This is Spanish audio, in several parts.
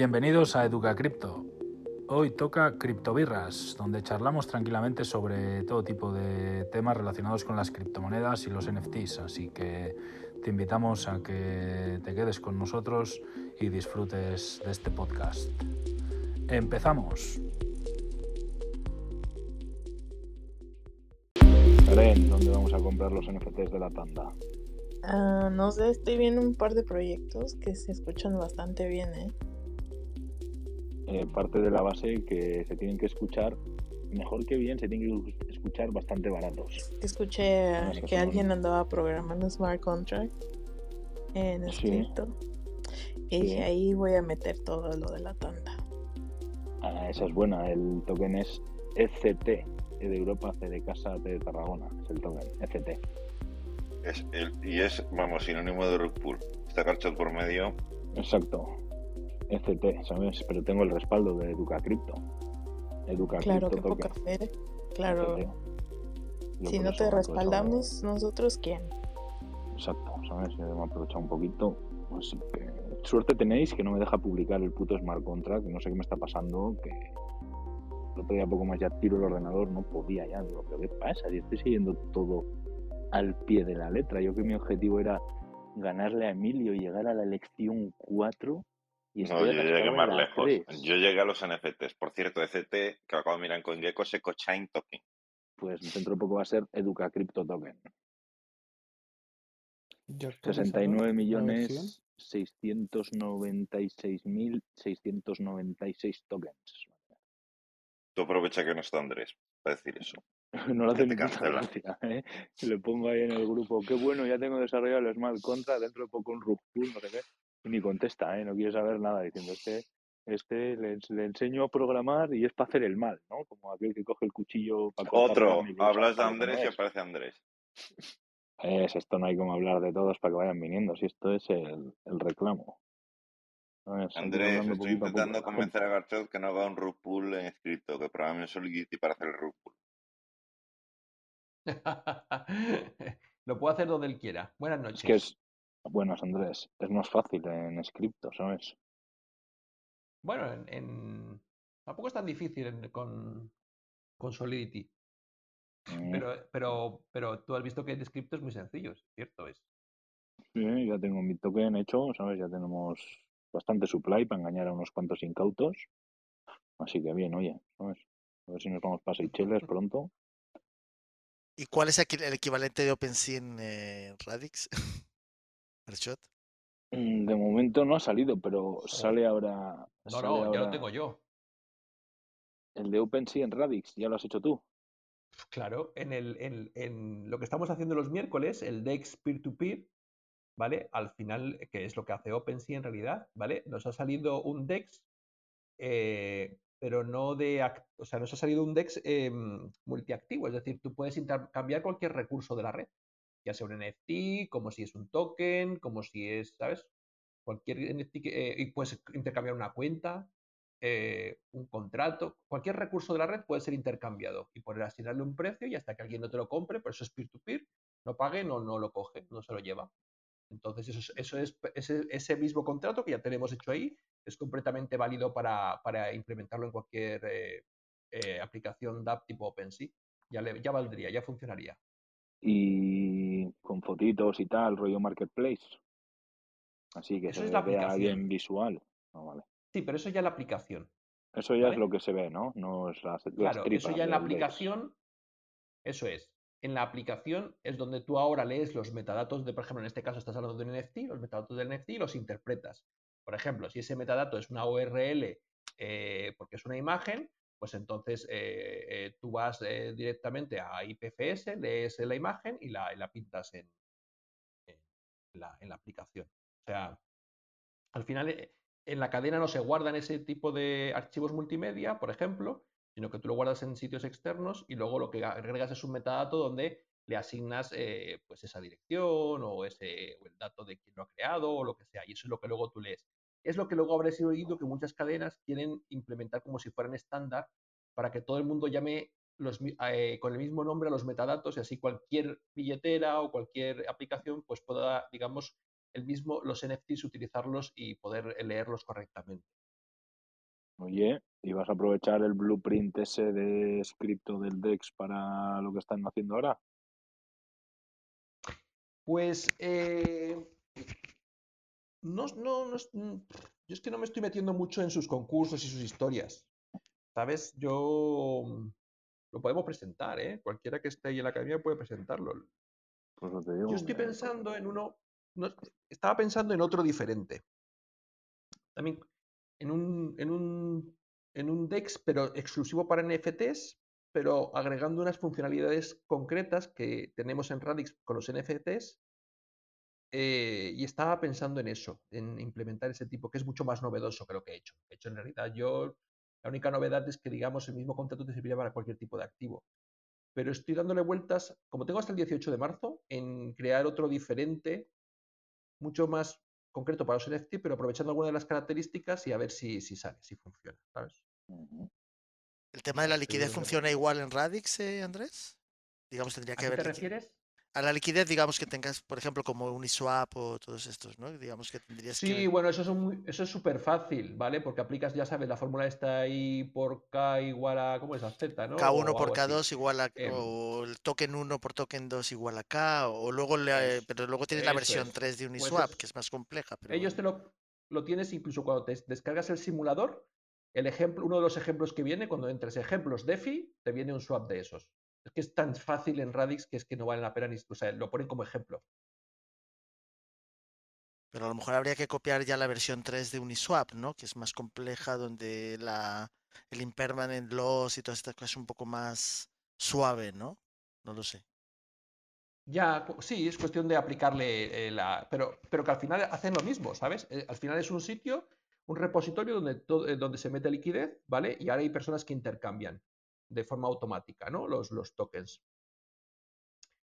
Bienvenidos a Educa Cripto. Hoy toca Criptobirras, donde charlamos tranquilamente sobre todo tipo de temas relacionados con las criptomonedas y los NFTs, así que te invitamos a que te quedes con nosotros y disfrutes de este podcast. Empezamos. ¿dónde vamos a comprar los NFTs de la tanda? Ah, no sé, estoy viendo un par de proyectos que se escuchan bastante bien, ¿eh? Eh parte de la base que se tienen que escuchar mejor que bien, se tienen que escuchar bastante baratos. Escuché que alguien andaba programando smart contract en escrito. Y ahí voy a meter todo lo de la tanda. Ah, esa es buena. El token es ECT, e de Europa, C de Casa, de Tarragona. Es el token, ECT. Es el, y es, vamos, sinónimo de rug pull. Está carchado por medio. Exacto. ECT, ¿sabes? Pero tengo el respaldo de Educa Crypto. Educa claro, qué poca fe. Claro. Si no te respaldamos, nosotros quién. Exacto, ¿sabes? Yo me he aprovechado un poquito. Así que suerte tenéis que no me deja publicar el puto smart contract, que no sé qué me está pasando, que el otro día poco más ya tiro el ordenador, no podía ya. Digo, pero ¿qué pasa? Yo estoy siguiendo todo al pie de la letra. Yo que mi objetivo era ganarle a Emilio y llegar a la elección 4. Y no, yo llegué más lejos. Yo llegué a los NFTs. Por cierto, ECT, que acabo de mirar en CoinGecko, es EcoChain Token. Pues dentro de poco va a ser Educa Crypto Token. 69 millones 696 mil 696 tokens. Tú aprovecha que no está Andrés para decir eso. no lo hace ni gracia, ¿eh? Le pongo ahí en el grupo, qué bueno, ya tengo desarrollado el Smart Contra, dentro de poco un rug no sé qué. Y ni contesta, ¿eh? No quiere saber nada diciendo, este, este le, le, enseño a programar y es para hacer el mal, ¿no? Como aquel que coge el cuchillo para Otro, hablas de Andrés y aparece Andrés. Es, esto no hay como hablar de todos para que vayan viniendo, si esto es el, el reclamo. Andrés, estoy intentando convencer a Garchet que no haga un root pool en escrito, que programe Solidity para hacer el root pool. Lo puedo hacer donde él quiera. Buenas noches. Es que es, buenas Andrés, es más fácil en escrito, ¿sabes? Bueno, en, tampoco es tan difícil con, con Solidity. Mm. Pero, pero, pero tú has visto que el script es muy sencillo, ¿cierto? Es. Sí, ya tengo mi token hecho, ¿sabes? Ya tenemos bastante supply para engañar a unos cuantos incautos. Así que bien, oye, ¿sabes? A ver si nos vamos para Seychelles pronto. ¿Y cuál es el equivalente de OpenSea en eh, Radix? Mm, de momento no ha salido, pero sale ahora. No, no, ya lo tengo yo. El de OpenSea en Radix, ¿ya lo has hecho tú? Claro, en, el, en, en lo que estamos haciendo los miércoles, el DEX peer-to-peer, ¿vale? Al final, que es lo que hace OpenSea en realidad, ¿vale? Nos ha salido un DEX, eh, pero no de, o sea, nos ha salido un DEX em, multiactivo, es decir, tú puedes intercambiar cualquier recurso de la red, ya sea un NFT, como si es un token, como si es, ¿sabes? Cualquier NFT, eh, y puedes intercambiar una cuenta, eh, un contrato, cualquier recurso de la red puede ser intercambiado y poder asignarle un precio y hasta que alguien no te lo compre, por eso es peer-to-peer, no pague, no, no lo coge, no se lo lleva. Entonces, eso es, eso es ese, mismo contrato que ya tenemos hecho ahí, es completamente válido para, implementarlo en cualquier eh, aplicación DApp tipo OpenSea. Ya, le, ya valdría, ya funcionaría. Y con fotitos y tal, rollo marketplace. Así que se ve a alguien visual. Ah, vale. Sí, pero eso ya es la aplicación. Eso ya es lo que se ve, ¿no? No es la, Claro, eso ya en la aplicación, eso es. En la aplicación es donde tú ahora lees los metadatos de, por ejemplo, en este caso estás hablando de un NFT, los metadatos del NFT y los interpretas. Por ejemplo, si ese metadato es una URL eh, porque es una imagen, pues entonces eh, eh, tú vas directamente a IPFS, lees la imagen y la, pintas en, la, la aplicación. O sea, al final en la cadena no se guardan ese tipo de archivos multimedia, por ejemplo, sino que tú lo guardas en sitios externos y luego lo que agregas es un metadato donde le asignas eh, pues esa dirección o, ese, el dato de quién lo ha creado o lo que sea. Y eso es lo que luego tú lees. Es lo que luego habréis oído que muchas cadenas quieren implementar como si fueran estándar para que todo el mundo llame los, eh, con el mismo nombre a los metadatos y así cualquier billetera o cualquier aplicación pues pueda, digamos, el mismo, los NFTs utilizarlos y poder leerlos correctamente. Oye, ¿y vas a aprovechar el blueprint ese de escrito del DEX para lo que están haciendo ahora? Pues eh, no, no, no, yo es que no me estoy metiendo mucho en sus concursos y sus historias. ¿Sabes? Yo lo podemos presentar, ¿eh? Cualquiera que esté ahí en la academia puede presentarlo. Pues te digo, Yo estoy pensando en uno, estaba pensando en otro diferente. También en un, en un, en un DEX, pero exclusivo para NFTs, pero agregando unas funcionalidades concretas que tenemos en Radix con los NFTs. Eh, y estaba pensando en eso, en implementar ese tipo, que es mucho más novedoso que lo que he hecho. De hecho, en realidad, yo la única novedad es que, digamos, el mismo contrato te serviría para cualquier tipo de activo. Pero estoy dándole vueltas, como tengo hasta el 18 de marzo, en crear otro diferente, mucho más concreto para los NFT, pero aprovechando algunas de las características y a ver si, si sale, si funciona, ¿sabes? ¿El tema de la liquidez funciona igual en Radix, eh, Andrés? Digamos, tendría que ¿A qué te refieres? A la liquidez, digamos que tengas, por ejemplo, como Uniswap o todos estos, ¿no? Digamos que tendrías sí, que... bueno, eso es, muy, eso es súper fácil, ¿vale? Porque aplicas, ya sabes, la fórmula está ahí por K igual a, ¿cómo es? A Z, ¿no? K1 por K2 igual a, em, o el token 1 por token 2 igual a K, o luego, le, pero luego tienes la versión 3 de pues Uniswap, que es más compleja. Pero ellos te lo, lo tienes incluso cuando te descargas el simulador, el ejemplo, uno de los ejemplos que viene, cuando entres ejemplos DeFi, te viene un swap de esos. Es que es tan fácil en Radix que es que no vale la pena ni. O sea, lo ponen como ejemplo. Pero a lo mejor habría que copiar ya la versión 3 de Uniswap, ¿no? Que es más compleja, donde la, el impermanent loss y todas estas cosas es un poco más suave, ¿no? No lo sé. Ya, sí, es cuestión de aplicarle eh, la. Pero, pero que al final hacen lo mismo, ¿sabes? Eh, al final es un sitio, un repositorio donde, eh, donde se mete liquidez, ¿vale? Y ahora hay personas que intercambian de forma automática, ¿no? Los, tokens.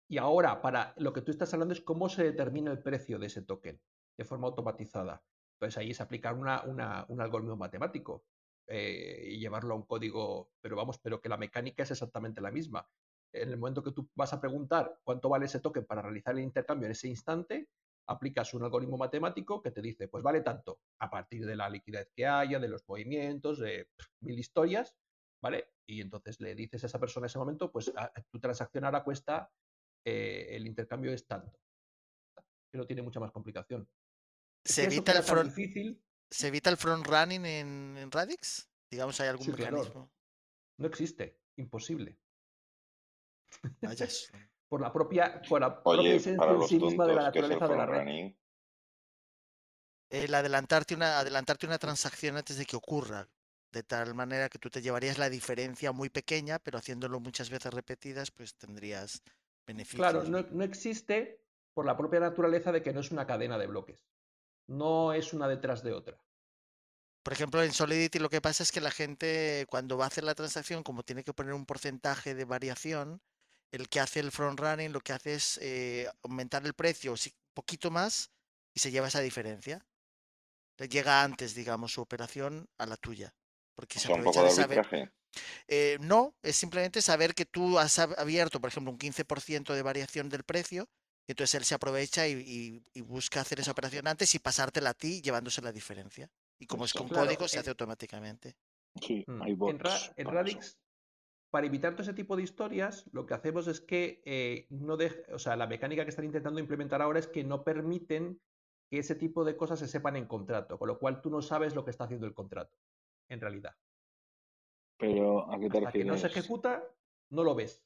Y ahora, para lo que tú estás hablando es cómo se determina el precio de ese token de forma automatizada. Entonces ahí es aplicar un algoritmo matemático eh, y llevarlo a un código, pero vamos, pero que la mecánica es exactamente la misma. En el momento que tú vas a preguntar cuánto vale ese token para realizar el intercambio en ese instante, aplicas un algoritmo matemático que te dice, pues vale tanto, a partir de la liquidez que haya, de los movimientos, de mil historias, ¿vale? Y entonces le dices a esa persona en ese momento, pues ah, tu transacción ahora cuesta, eh, el intercambio es tanto. Que no tiene mucha más complicación. ¿Se, evita el front, ¿Se evita el front running en, Radix? Digamos, ¿hay algún mecanismo? No existe, imposible. por la propia, por la propia esencia en sí misma de la naturaleza de la red. El adelantarte una, adelantarte una transacción antes de que ocurra de tal manera que tú te llevarías la diferencia muy pequeña, pero haciéndolo muchas veces repetidas, pues tendrías beneficios. Claro, no, existe por la propia naturaleza de que no es una cadena de bloques. No es una detrás de otra. Por ejemplo, en Solidity lo que pasa es que la gente cuando va a hacer la transacción, como tiene que poner un porcentaje de variación, el que hace el front running lo que hace es eh, aumentar el precio un poquito más y se lleva esa diferencia. Le llega antes, digamos, su operación a la tuya. Porque se aprovecha de saber. Eh, no, es simplemente saber que tú has abierto, por ejemplo, un 15% de variación del precio, y entonces él se aprovecha y, busca hacer esa operación antes y pasártela a ti llevándose la diferencia. Y como es con código, se hace automáticamente. Sí, mm, hay bots en, Radix, para evitar todo ese tipo de historias, lo que hacemos es que eh, no o sea, la mecánica que están intentando implementar ahora es que no permiten que ese tipo de cosas se sepan en contrato, con lo cual tú no sabes lo que está haciendo el contrato en realidad. Pero, ¿a qué te refieres? que no se ejecuta, no lo ves.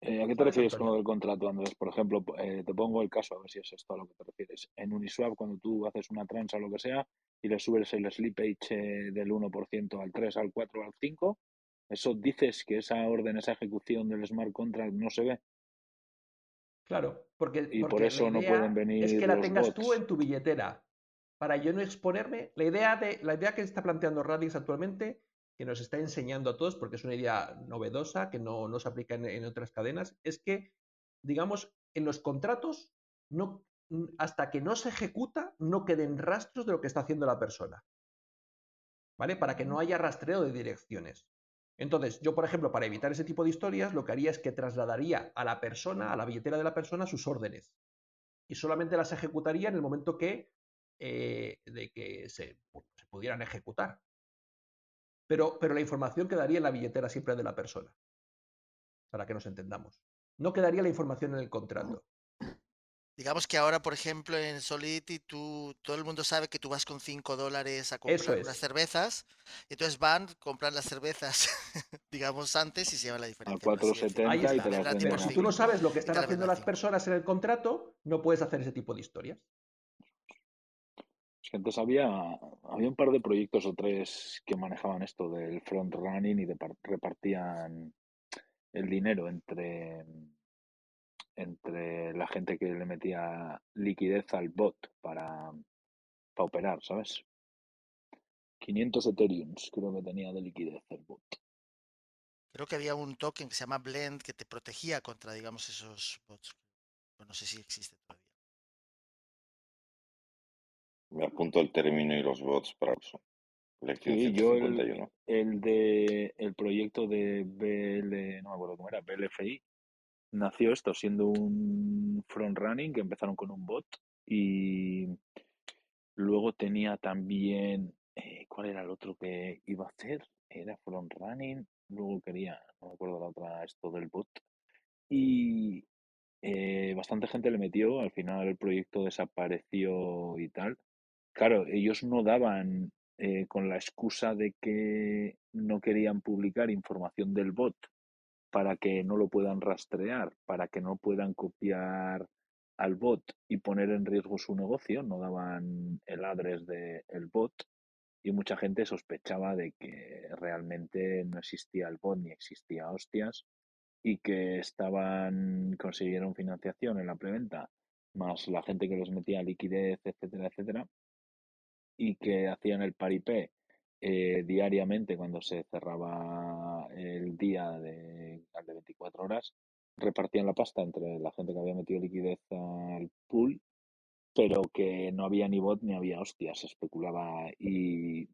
Eh, ¿A qué te refieres con lo del contrato, Andrés? Por ejemplo, eh, te pongo el caso, a ver si es esto a lo que te refieres. En Uniswap, cuando tú haces una transa o lo que sea, y le subes el slippage eh, del 1% al 3, al 4, al 5, ¿eso dices que esa orden, esa ejecución del smart contract no se ve? Claro, porque, y por eso no pueden venir. Es que la tengas tú en tu billetera para yo no exponerme, la idea, de, la idea que está planteando Radix actualmente, que nos está enseñando a todos, porque es una idea novedosa que no, no se aplica en, otras cadenas, es que, digamos, en los contratos, no, hasta que no se ejecuta, no queden rastros de lo que está haciendo la persona. ¿Vale? Para que no haya rastreo de direcciones. Entonces, yo, por ejemplo, para evitar ese tipo de historias, lo que haría es que trasladaría a la persona, a la billetera de la persona, sus órdenes. Y solamente las ejecutaría en el momento que eh, de que se, se, pudieran ejecutar. Pero, pero la información quedaría en la billetera siempre de la persona, para que nos entendamos. No quedaría la información en el contrato. Digamos que ahora, por ejemplo, en Solidity, tú, todo el mundo sabe que tú vas con 5 dólares a comprar unas cervezas. Y entonces van, compran las cervezas, digamos, antes y se llevan la diferencia. A 4,70 y te si tú no sabes lo que están haciendo las personas en el contrato, no puedes hacer ese tipo de historias. Es que antes había, había un par de proyectos o tres que manejaban esto del front running y de, repartían el dinero entre entre la gente que le metía liquidez al bot para, para operar, ¿sabes? 500 Ethereums creo que tenía de liquidez el bot. Creo que había un token que se llama Blend que te protegía contra, digamos, esos bots. No sé si existe todavía. Me apunto el término y los bots para eso. Sí, yo el, el, de el proyecto de BL, no me acuerdo cómo era, BLFI, nació esto siendo un front running que empezaron con un bot y luego tenía también, eh, ¿cuál era el otro que iba a hacer? Era front running, luego quería, no me acuerdo la otra, esto del bot. Y eh, bastante gente le metió, al final el proyecto desapareció y tal. Claro, ellos no daban eh, con la excusa de que no querían publicar información del bot para que no lo puedan rastrear, para que no puedan copiar al bot y poner en riesgo su negocio, no daban el address del bot y mucha gente sospechaba de que realmente no existía el bot ni existía hostias y que estaban consiguieron financiación en la preventa más la gente que les metía liquidez, etcétera, etcétera, y que hacían el paripé eh, diariamente cuando se cerraba el día de, de 24 horas, repartían la pasta entre la gente que había metido liquidez al pool, pero que no había ni bot ni había hostias, especulaba y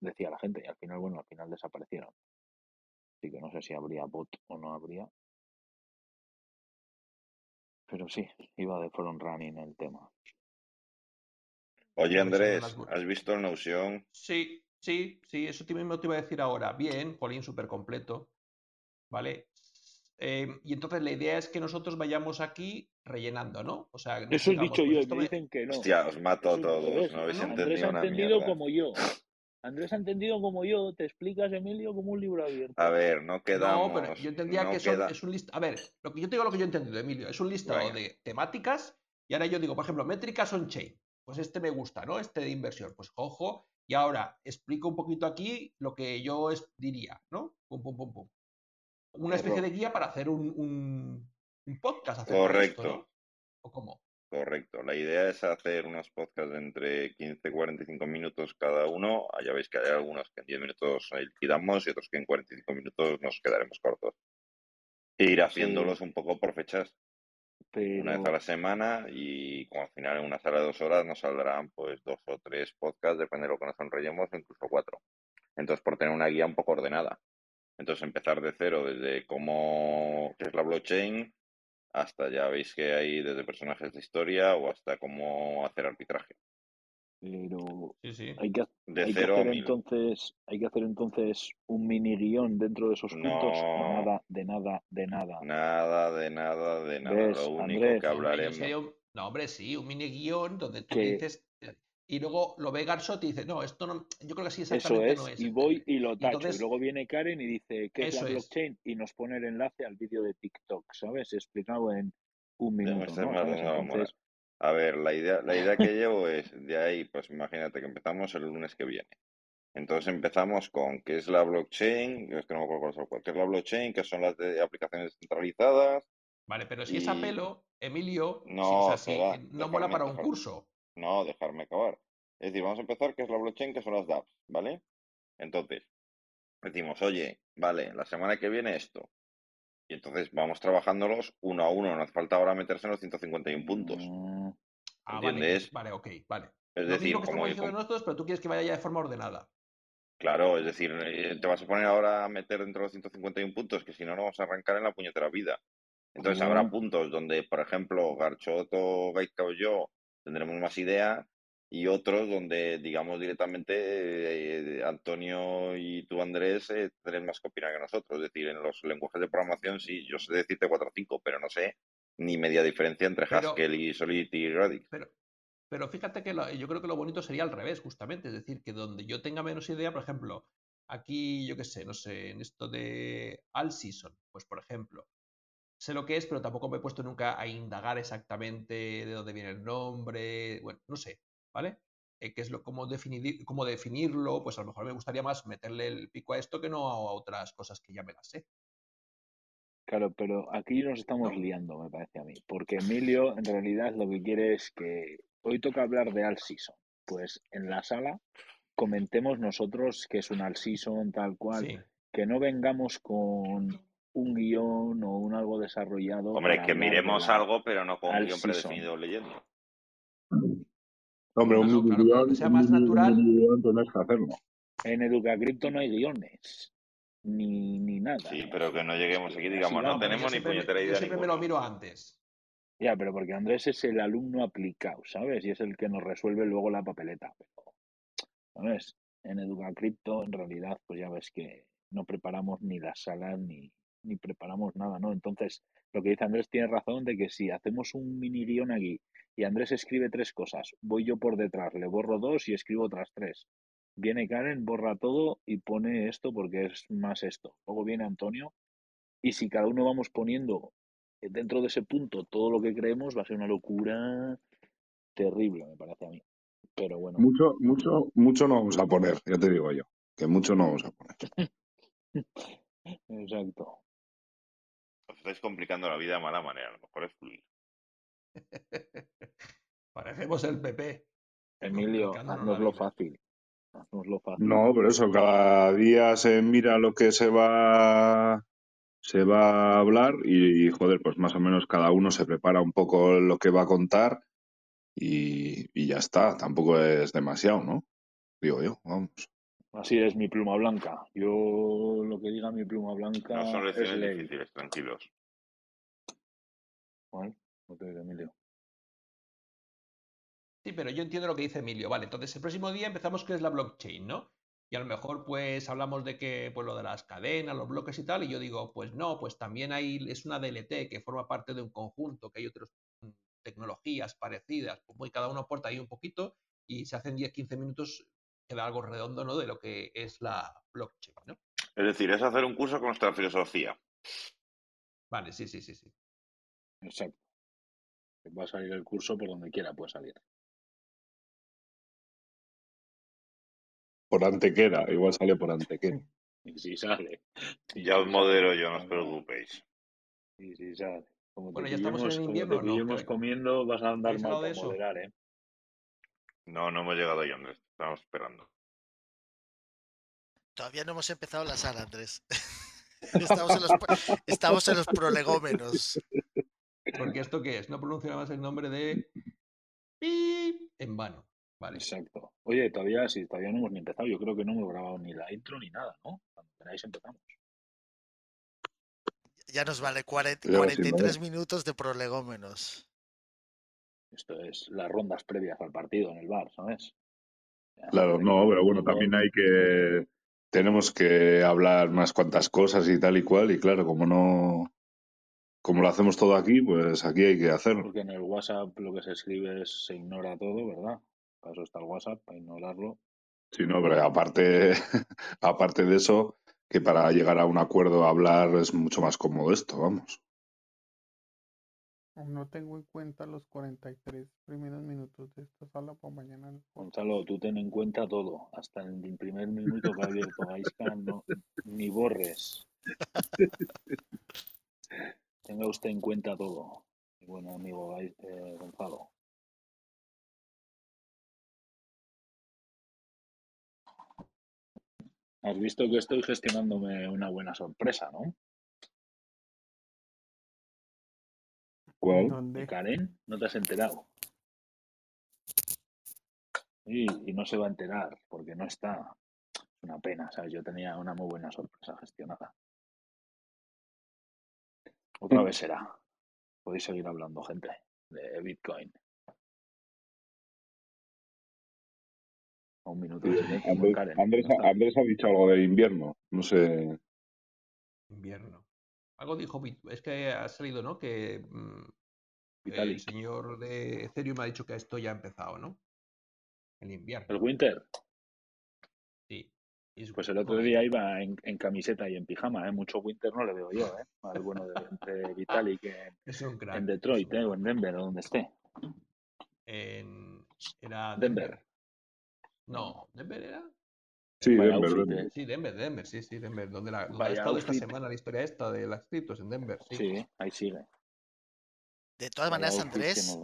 decía la gente, y al final, bueno, al final desaparecieron. Así que no sé si habría bot o no habría. Pero sí, iba de front running el tema. Oye Andrés, ¿has visto el Notion? Sí, Sí, sí, eso mismo te iba a decir ahora. Bien, Jolín, súper completo. ¿Vale? Em, y entonces la idea es que nosotros vayamos aquí rellenando, ¿no? O sea, eso he dicho yo, me dicen que no. Hostia, os mato a todos, no habéis Andrés ha entendido como yo. Andrés ha entendido como yo, te explicas, Emilio, como un libro abierto. A ver, no quedamos. No, pero yo entendía que eso es un listado. A ver, lo que yo te digo lo que yo he entendido, Emilio, es un listado de temáticas y ahora yo digo, por ejemplo, métricas on-chain. Pues este me gusta, ¿no? Este de inversión. Pues ojo, y ahora explico un poquito aquí lo que yo diría, ¿no? Pum, pum, pum, pum. Una especie de guía para hacer un, podcast. Correcto. ¿O cómo? Correcto. La idea es hacer unos podcasts de entre 15 y 45 minutos cada uno. Ah, ya veis que hay algunos que en 10 minutos liquidamos y otros que en 45 minutos nos quedaremos cortos. E ir haciéndolos un poco por fechas. Una vez a la semana y como al final en una sala de dos horas nos saldrán pues dos o tres podcasts, depende de lo que nos enrollemos, incluso cuatro. Entonces, por tener una guía un poco ordenada. Entonces, empezar de cero desde cómo es la blockchain hasta ya veis que hay desde personajes de historia o hasta cómo hacer arbitraje. Pero hay que, hacer entonces, hay que hacer entonces un mini guion dentro de esos puntos. nada, de nada, de nada. Nada, de nada, de nada. Lo único que hablaremos. No, hombre, sí, un mini guion donde tú dices. Eh, y luego lo ve Garzot y dice, no, esto no, yo creo que sí exactamente Eso es, Y voy y lo tacho. y luego viene Karen y dice, ¿qué es la blockchain? Y nos pone el enlace al vídeo de TikTok, ¿sabes? Explicado en un minuto. ¿no? A ver, la idea, la idea que llevo es de ahí, pues imagínate que empezamos el lunes que viene. Entonces empezamos con qué es la blockchain, es que no me acuerdo qué es la blockchain, qué son las de aplicaciones descentralizadas. Vale, pero si es a pelo, Emilio, no, no mola para un curso. No, dejarme acabar. Es decir, vamos a empezar qué es la blockchain, qué son las dApps, ¿vale? Entonces, decimos, oye, vale, la semana que viene esto. Y entonces vamos trabajándolos uno a uno. No hace falta ahora meterse en los 151 puntos. Mm. Ah, vale, vale, ok, vale. Es decir, que como diciendo nosotros, pero tú quieres que vaya ya de forma ordenada. Claro, es decir, eh, te vas a poner ahora a meter dentro de los 151 puntos, que si no, no vamos a arrancar en la puñetera vida. Entonces habrá puntos donde, por ejemplo, Garchot o Gaitka o yo tendremos más idea y otros donde, digamos, directamente eh, Antonio y tú, Andrés, eh, tenéis más que opinar que nosotros. Es decir, en los lenguajes de programación sí, yo sé decirte 4 o 5, pero no sé ni media diferencia entre Haskell y Solidity y Radix. Pero, pero fíjate que yo creo que lo bonito sería al revés, justamente. Es decir, que donde yo tenga menos idea, por ejemplo, aquí, yo qué sé, no sé, en esto de All Season, pues por ejemplo, sé lo que es, pero tampoco me he puesto nunca a indagar exactamente de dónde viene el nombre, bueno, no sé, ¿vale? Eh, qué es lo, cómo, definir, cómo definirlo, pues a lo mejor me gustaría más meterle el pico a esto que no a otras cosas que ya me las sé. Claro, pero aquí nos estamos liando, me parece a mí, porque Emilio en realidad lo que quiere es que hoy toca hablar de All Season. Pues en la sala comentemos nosotros que es un All Season tal cual, que no vengamos con un guion o un algo desarrollado. Hombre, que miremos algo, pero no con un guion predefinido leyendo. Hombre, un guion, sea más natural. que hacerlo. En EducaCrypto no hay guiones ni, ni nada. Sí, pero que no lleguemos aquí, digamos, no, tenemos ni puñetera idea. Yo siempre me lo miro antes. Ya, pero porque Andrés es el alumno aplicado, ¿sabes? Y es el que nos resuelve luego la papeleta. Pero, ¿sabes? En EducaCrypto, en realidad, pues ya ves que no preparamos ni las salas ni, ni preparamos nada, ¿no? Entonces, lo que dice Andrés tiene razón de que si hacemos un mini guion aquí y Andrés escribe tres cosas, voy yo por detrás, le borro dos y escribo otras tres viene Karen, borra todo y pone esto porque es más esto. Luego viene Antonio y si cada uno vamos poniendo dentro de ese punto todo lo que creemos va a ser una locura terrible, me parece a mí. Pero bueno. Mucho, mucho, mucho no vamos a poner, ya te digo yo, que mucho no vamos a poner. Exacto. Estáis complicando la vida de mala manera, a lo mejor es fluir. Parecemos el PP. Emilio, lo fácil. No, pero eso, cada día se mira lo que se va se va a hablar y, joder, pues más o menos cada uno se prepara un poco lo que va a contar y, y ya está, tampoco es demasiado, ¿no? Digo yo, vamos. Así es mi pluma blanca. Yo lo que diga mi pluma blanca no son es difíciles, tranquilos. No te Emilio. Sí, pero yo entiendo lo que dice Emilio. Vale, entonces el próximo día empezamos que es la blockchain, ¿no? Y a lo mejor pues hablamos de que pues lo de las cadenas, los bloques y tal, y yo digo, pues no, pues también hay, es una DLT que forma parte de un conjunto, que hay otras mm, tecnologías parecidas, pues muy cada uno aporta ahí un poquito y se hacen 10-15 minutos, queda algo redondo, ¿no? De lo que es la blockchain, ¿no? Es decir, es hacer un curso con nuestra filosofía. Vale, sí, sí, sí, sí. Exacto. Va a salir el curso por donde quiera, puede salir. por antequera, igual sale por antequera. Y si sale. ya os modero yo, no os preocupéis. Y si sale. Como bueno, ya estamos en invierno, como te comiendo, vas a andar mal para moderar, ¿eh? No, no hemos llegado ahí, Andrés. Estamos esperando. Todavía no hemos empezado la sala, Andrés. estamos, en los, estamos en los prolegómenos. Porque esto qué es? No pronuncia más el nombre de en vano. Vale. Exacto. Oye, todavía, sí, todavía no hemos ni empezado. Yo creo que no hemos grabado ni la intro ni nada, ¿no? Cuando queráis empezamos. Ya nos vale 43 minutos de prolegómenos. Esto es las rondas previas al partido en el bar, ¿sabes? claro, no, pero bueno, también hay que. Tenemos que hablar más cuantas cosas y tal y cual, y claro, como no. Como lo hacemos todo aquí, pues aquí hay que hacerlo. Porque en el WhatsApp lo que se escribe es, se ignora todo, ¿verdad? Para eso está el WhatsApp, para ignorarlo. Sí, no, pero aparte, aparte de eso, que para llegar a un acuerdo a hablar es mucho más cómodo esto, vamos. No tengo en cuenta los 43 primeros minutos de esta sala para mañana. Gonzalo, tú ten en cuenta todo, hasta el primer minuto que ha abierto Gaisca, no, ni borres. Tenga usted en cuenta todo, mi buen amigo eh, Gonzalo. Has visto que estoy gestionándome una buena sorpresa, ¿no? ¿Cuál? ¿De Karen? ¿No te has enterado? Y, y no se va a enterar porque no está. Es una pena, ¿sabes? Yo tenía una muy buena sorpresa gestionada. Otra vez será. Podéis seguir hablando, gente, de Bitcoin. Un minuto. Andrés, ha dicho algo de invierno, no sé. Invierno. Algo dijo, es que ha salido, ¿no? Que mm, el señor de Ethereum ha dicho que esto ya ha empezado, ¿no? El invierno. El winter. Pues el otro día iba en, camiseta y en pijama, ¿eh? Mucho winter no le veo yo, ¿eh? Al bueno de entre Vitalik en, en Detroit, ¿eh? O en Denver, o donde esté. En... Era Denver. No, ¿Denver era? Sí, Denver, Sí, Denver, Denver, sí, sí, Denver. Donde, la, ha estado esta semana la historia esta de las criptos en Denver. Sí, sí ahí sigue. De todas maneras, Andrés,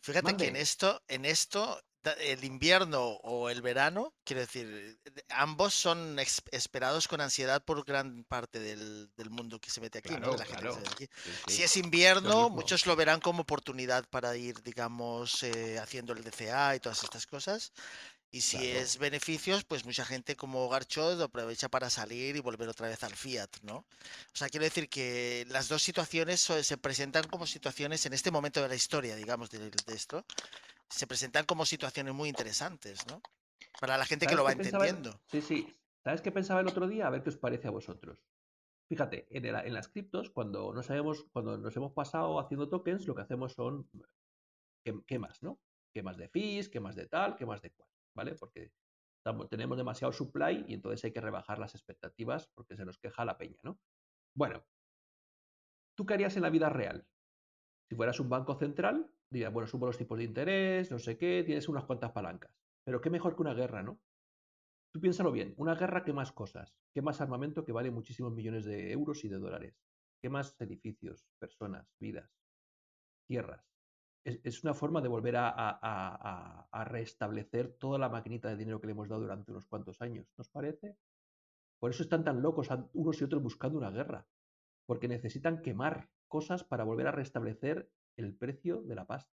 fíjate que en esto, en esto el invierno o el verano, quiero decir, ambos son esperados con ansiedad por gran parte del, mundo que se mete aquí, ¿no? Si es invierno, muchos lo verán como oportunidad para ir, digamos, eh, haciendo el DCA y todas estas cosas. Y si es beneficios, pues mucha gente como Garchot aprovecha para salir y volver otra vez al Fiat, ¿no? O sea, quiero decir que las dos situaciones se presentan como situaciones en este momento de la historia, digamos, de esto, se presentan como situaciones muy interesantes, ¿no? Para la gente que lo va entendiendo. Sí, sí. ¿Sabes qué pensaba el otro día? A ver qué os parece a vosotros. Fíjate, en, las criptos, cuando no sabemos, cuando nos hemos pasado haciendo tokens, lo que hacemos son quemas, ¿no? Quemas de fees, quemas de tal, quemas de cual, ¿vale? Porque tenemos demasiado supply y entonces hay que rebajar las expectativas porque se nos queja la peña, ¿no? Bueno, ¿tú qué harías en la vida real? Si fueras un banco central, Diría, bueno, subo los tipos de interés, no sé qué, tienes unas cuantas palancas. Pero qué mejor que una guerra, ¿no? Tú piénsalo bien, una guerra, ¿qué más cosas? ¿Qué más armamento que vale muchísimos millones de euros y de dólares? ¿Qué más edificios, personas, vidas, tierras? Es, una forma de volver a, a, restablecer toda la maquinita de dinero que le hemos dado durante unos cuantos años, ¿nos parece? Por eso están tan locos unos y otros buscando una guerra, porque necesitan quemar cosas para volver a restablecer el precio de la pasta.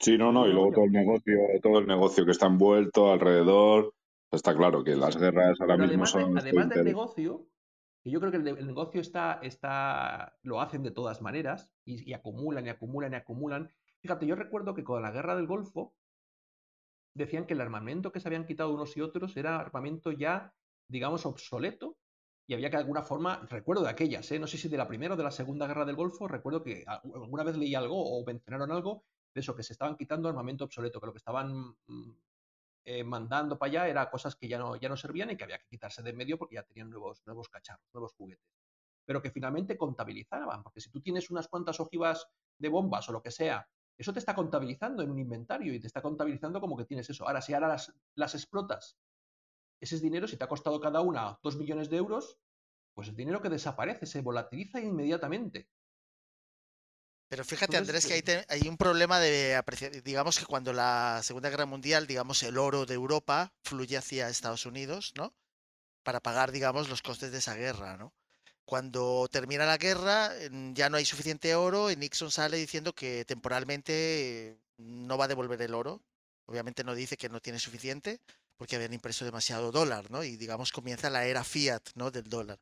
Sí, no, no, y luego todo el negocio, todo el negocio que está envuelto alrededor. Está claro que las guerras ahora mismo son. además del negocio, yo creo que el, negocio está, está, lo hacen de todas maneras y, acumulan y acumulan y acumulan. Fíjate, yo recuerdo que con la guerra del Golfo decían que el armamento que se habían quitado unos y otros era armamento ya, digamos, obsoleto y había que de alguna forma, recuerdo de aquellas, ¿eh? no sé si de la primera o de la segunda guerra del Golfo, recuerdo que alguna vez leí algo o mencionaron algo de eso, que se estaban quitando armamento obsoleto, que lo que estaban mm, eh, mandando para allá era cosas que ya no, ya no servían y que había que quitarse de en medio porque ya tenían nuevos, nuevos cacharros, nuevos juguetes. Pero que finalmente contabilizaban, porque si tú tienes unas cuantas ojivas de bombas o lo que sea, eso te está contabilizando en un inventario y te está contabilizando como que tienes eso. Ahora, si ahora las, las explotas ese dinero, si te ha costado cada una 2 millones de euros, pues el dinero que desaparece se volatiliza inmediatamente. Pero fíjate, Andrés, que hay, hay, un problema de digamos que cuando la Segunda Guerra Mundial, digamos, el oro de Europa fluye hacia Estados Unidos, ¿no? Para pagar, digamos, los costes de esa guerra, ¿no? Cuando termina la guerra, ya no hay suficiente oro y Nixon sale diciendo que temporalmente no va a devolver el oro. Obviamente no dice que no tiene suficiente, porque habían impreso demasiado dólar, ¿no? Y digamos comienza la era fiat, ¿no? Del dólar.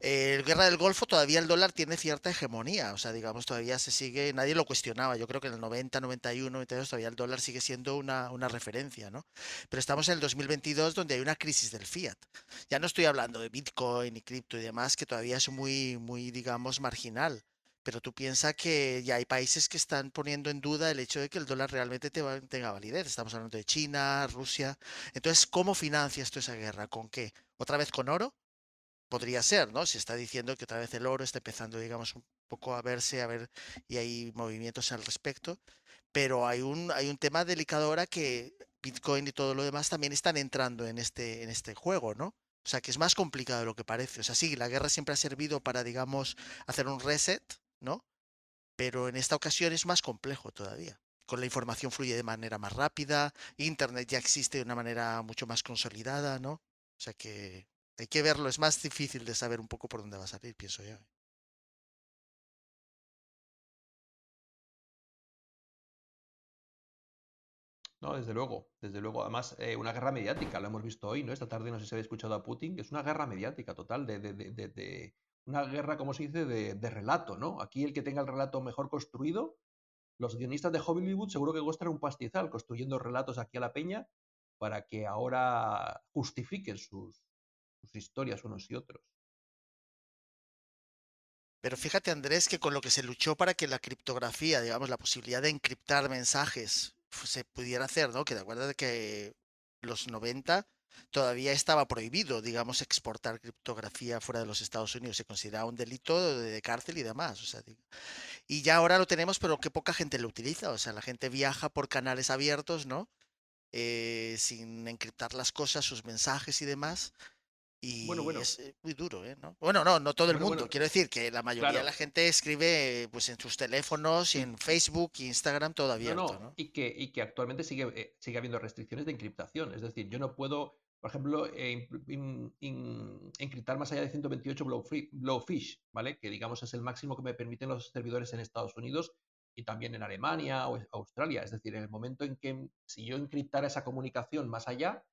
Eh, guerra del Golfo todavía el dólar tiene cierta hegemonía, o sea, digamos, todavía se sigue, nadie lo cuestionaba. Yo creo que en el 90, 91, 92 todavía el dólar sigue siendo una, una referencia, ¿no? Pero estamos en el 2022 donde hay una crisis del fiat. Ya no estoy hablando de Bitcoin y cripto y demás, que todavía es muy, muy, digamos, marginal. Pero tú piensas que ya hay países que están poniendo en duda el hecho de que el dólar realmente tenga validez. Estamos hablando de China, Rusia. Entonces, ¿cómo financias tú esa guerra? ¿Con qué? ¿Otra vez con oro? Podría ser, ¿no? Si está diciendo que otra vez el oro está empezando, digamos, un poco a verse, a ver, y hay movimientos al respecto. Pero hay un, hay un tema delicado ahora que Bitcoin y todo lo demás también están entrando en este, en este juego, ¿no? O sea, que es más complicado de lo que parece. O sea, sí, la guerra siempre ha servido para, digamos, hacer un reset, ¿no? Pero en esta ocasión es más complejo todavía. Con la información fluye de manera más rápida, Internet ya existe de una manera mucho más consolidada, ¿no? O sea que hay que verlo, es más difícil de saber un poco por dónde va a salir, pienso yo. ¿eh? No, desde luego, desde luego. Además, eh, una guerra mediática, lo hemos visto hoy, ¿no? Esta tarde no sé si habéis escuchado a Putin, es una guerra mediática total de, de, de una guerra, como se dice, de, relato, ¿no? Aquí el que tenga el relato mejor construido los guionistas de Hollywood seguro que costan un pastizal construyendo relatos aquí a la peña para que ahora justifiquen sus, sus historias unos y otros. Pero fíjate, Andrés, que con lo que se luchó para que la criptografía, digamos, la posibilidad de encriptar mensajes se pudiera hacer, ¿no? Que de acuerdo de que los 90 todavía estaba prohibido, digamos, exportar criptografía fuera de los Estados Unidos. Se consideraba un delito de cárcel y demás. O sea, y ya ahora lo tenemos, pero que poca gente lo utiliza. O sea, la gente viaja por canales abiertos, ¿no? Eh, sin encriptar las cosas, sus mensajes y demás. Y Bueno, bueno. es eh, muy duro, ¿eh? ¿no? Bueno, no, no todo el mundo. Quiero decir que la mayoría de la gente escribe pues en sus teléfonos y en Facebook Instagram todo No, abierto, no, ¿no? y que, y que actualmente sigue, sigue habiendo restricciones de encriptación. Es decir, yo no puedo, por ejemplo, eh, encriptar más allá de 128 Blowfi- Blowfish, ¿vale? Que digamos es el máximo que me permiten los servidores en Estados Unidos y también en Alemania o Australia. Es decir, en el momento en que si yo encriptara esa comunicación más allá,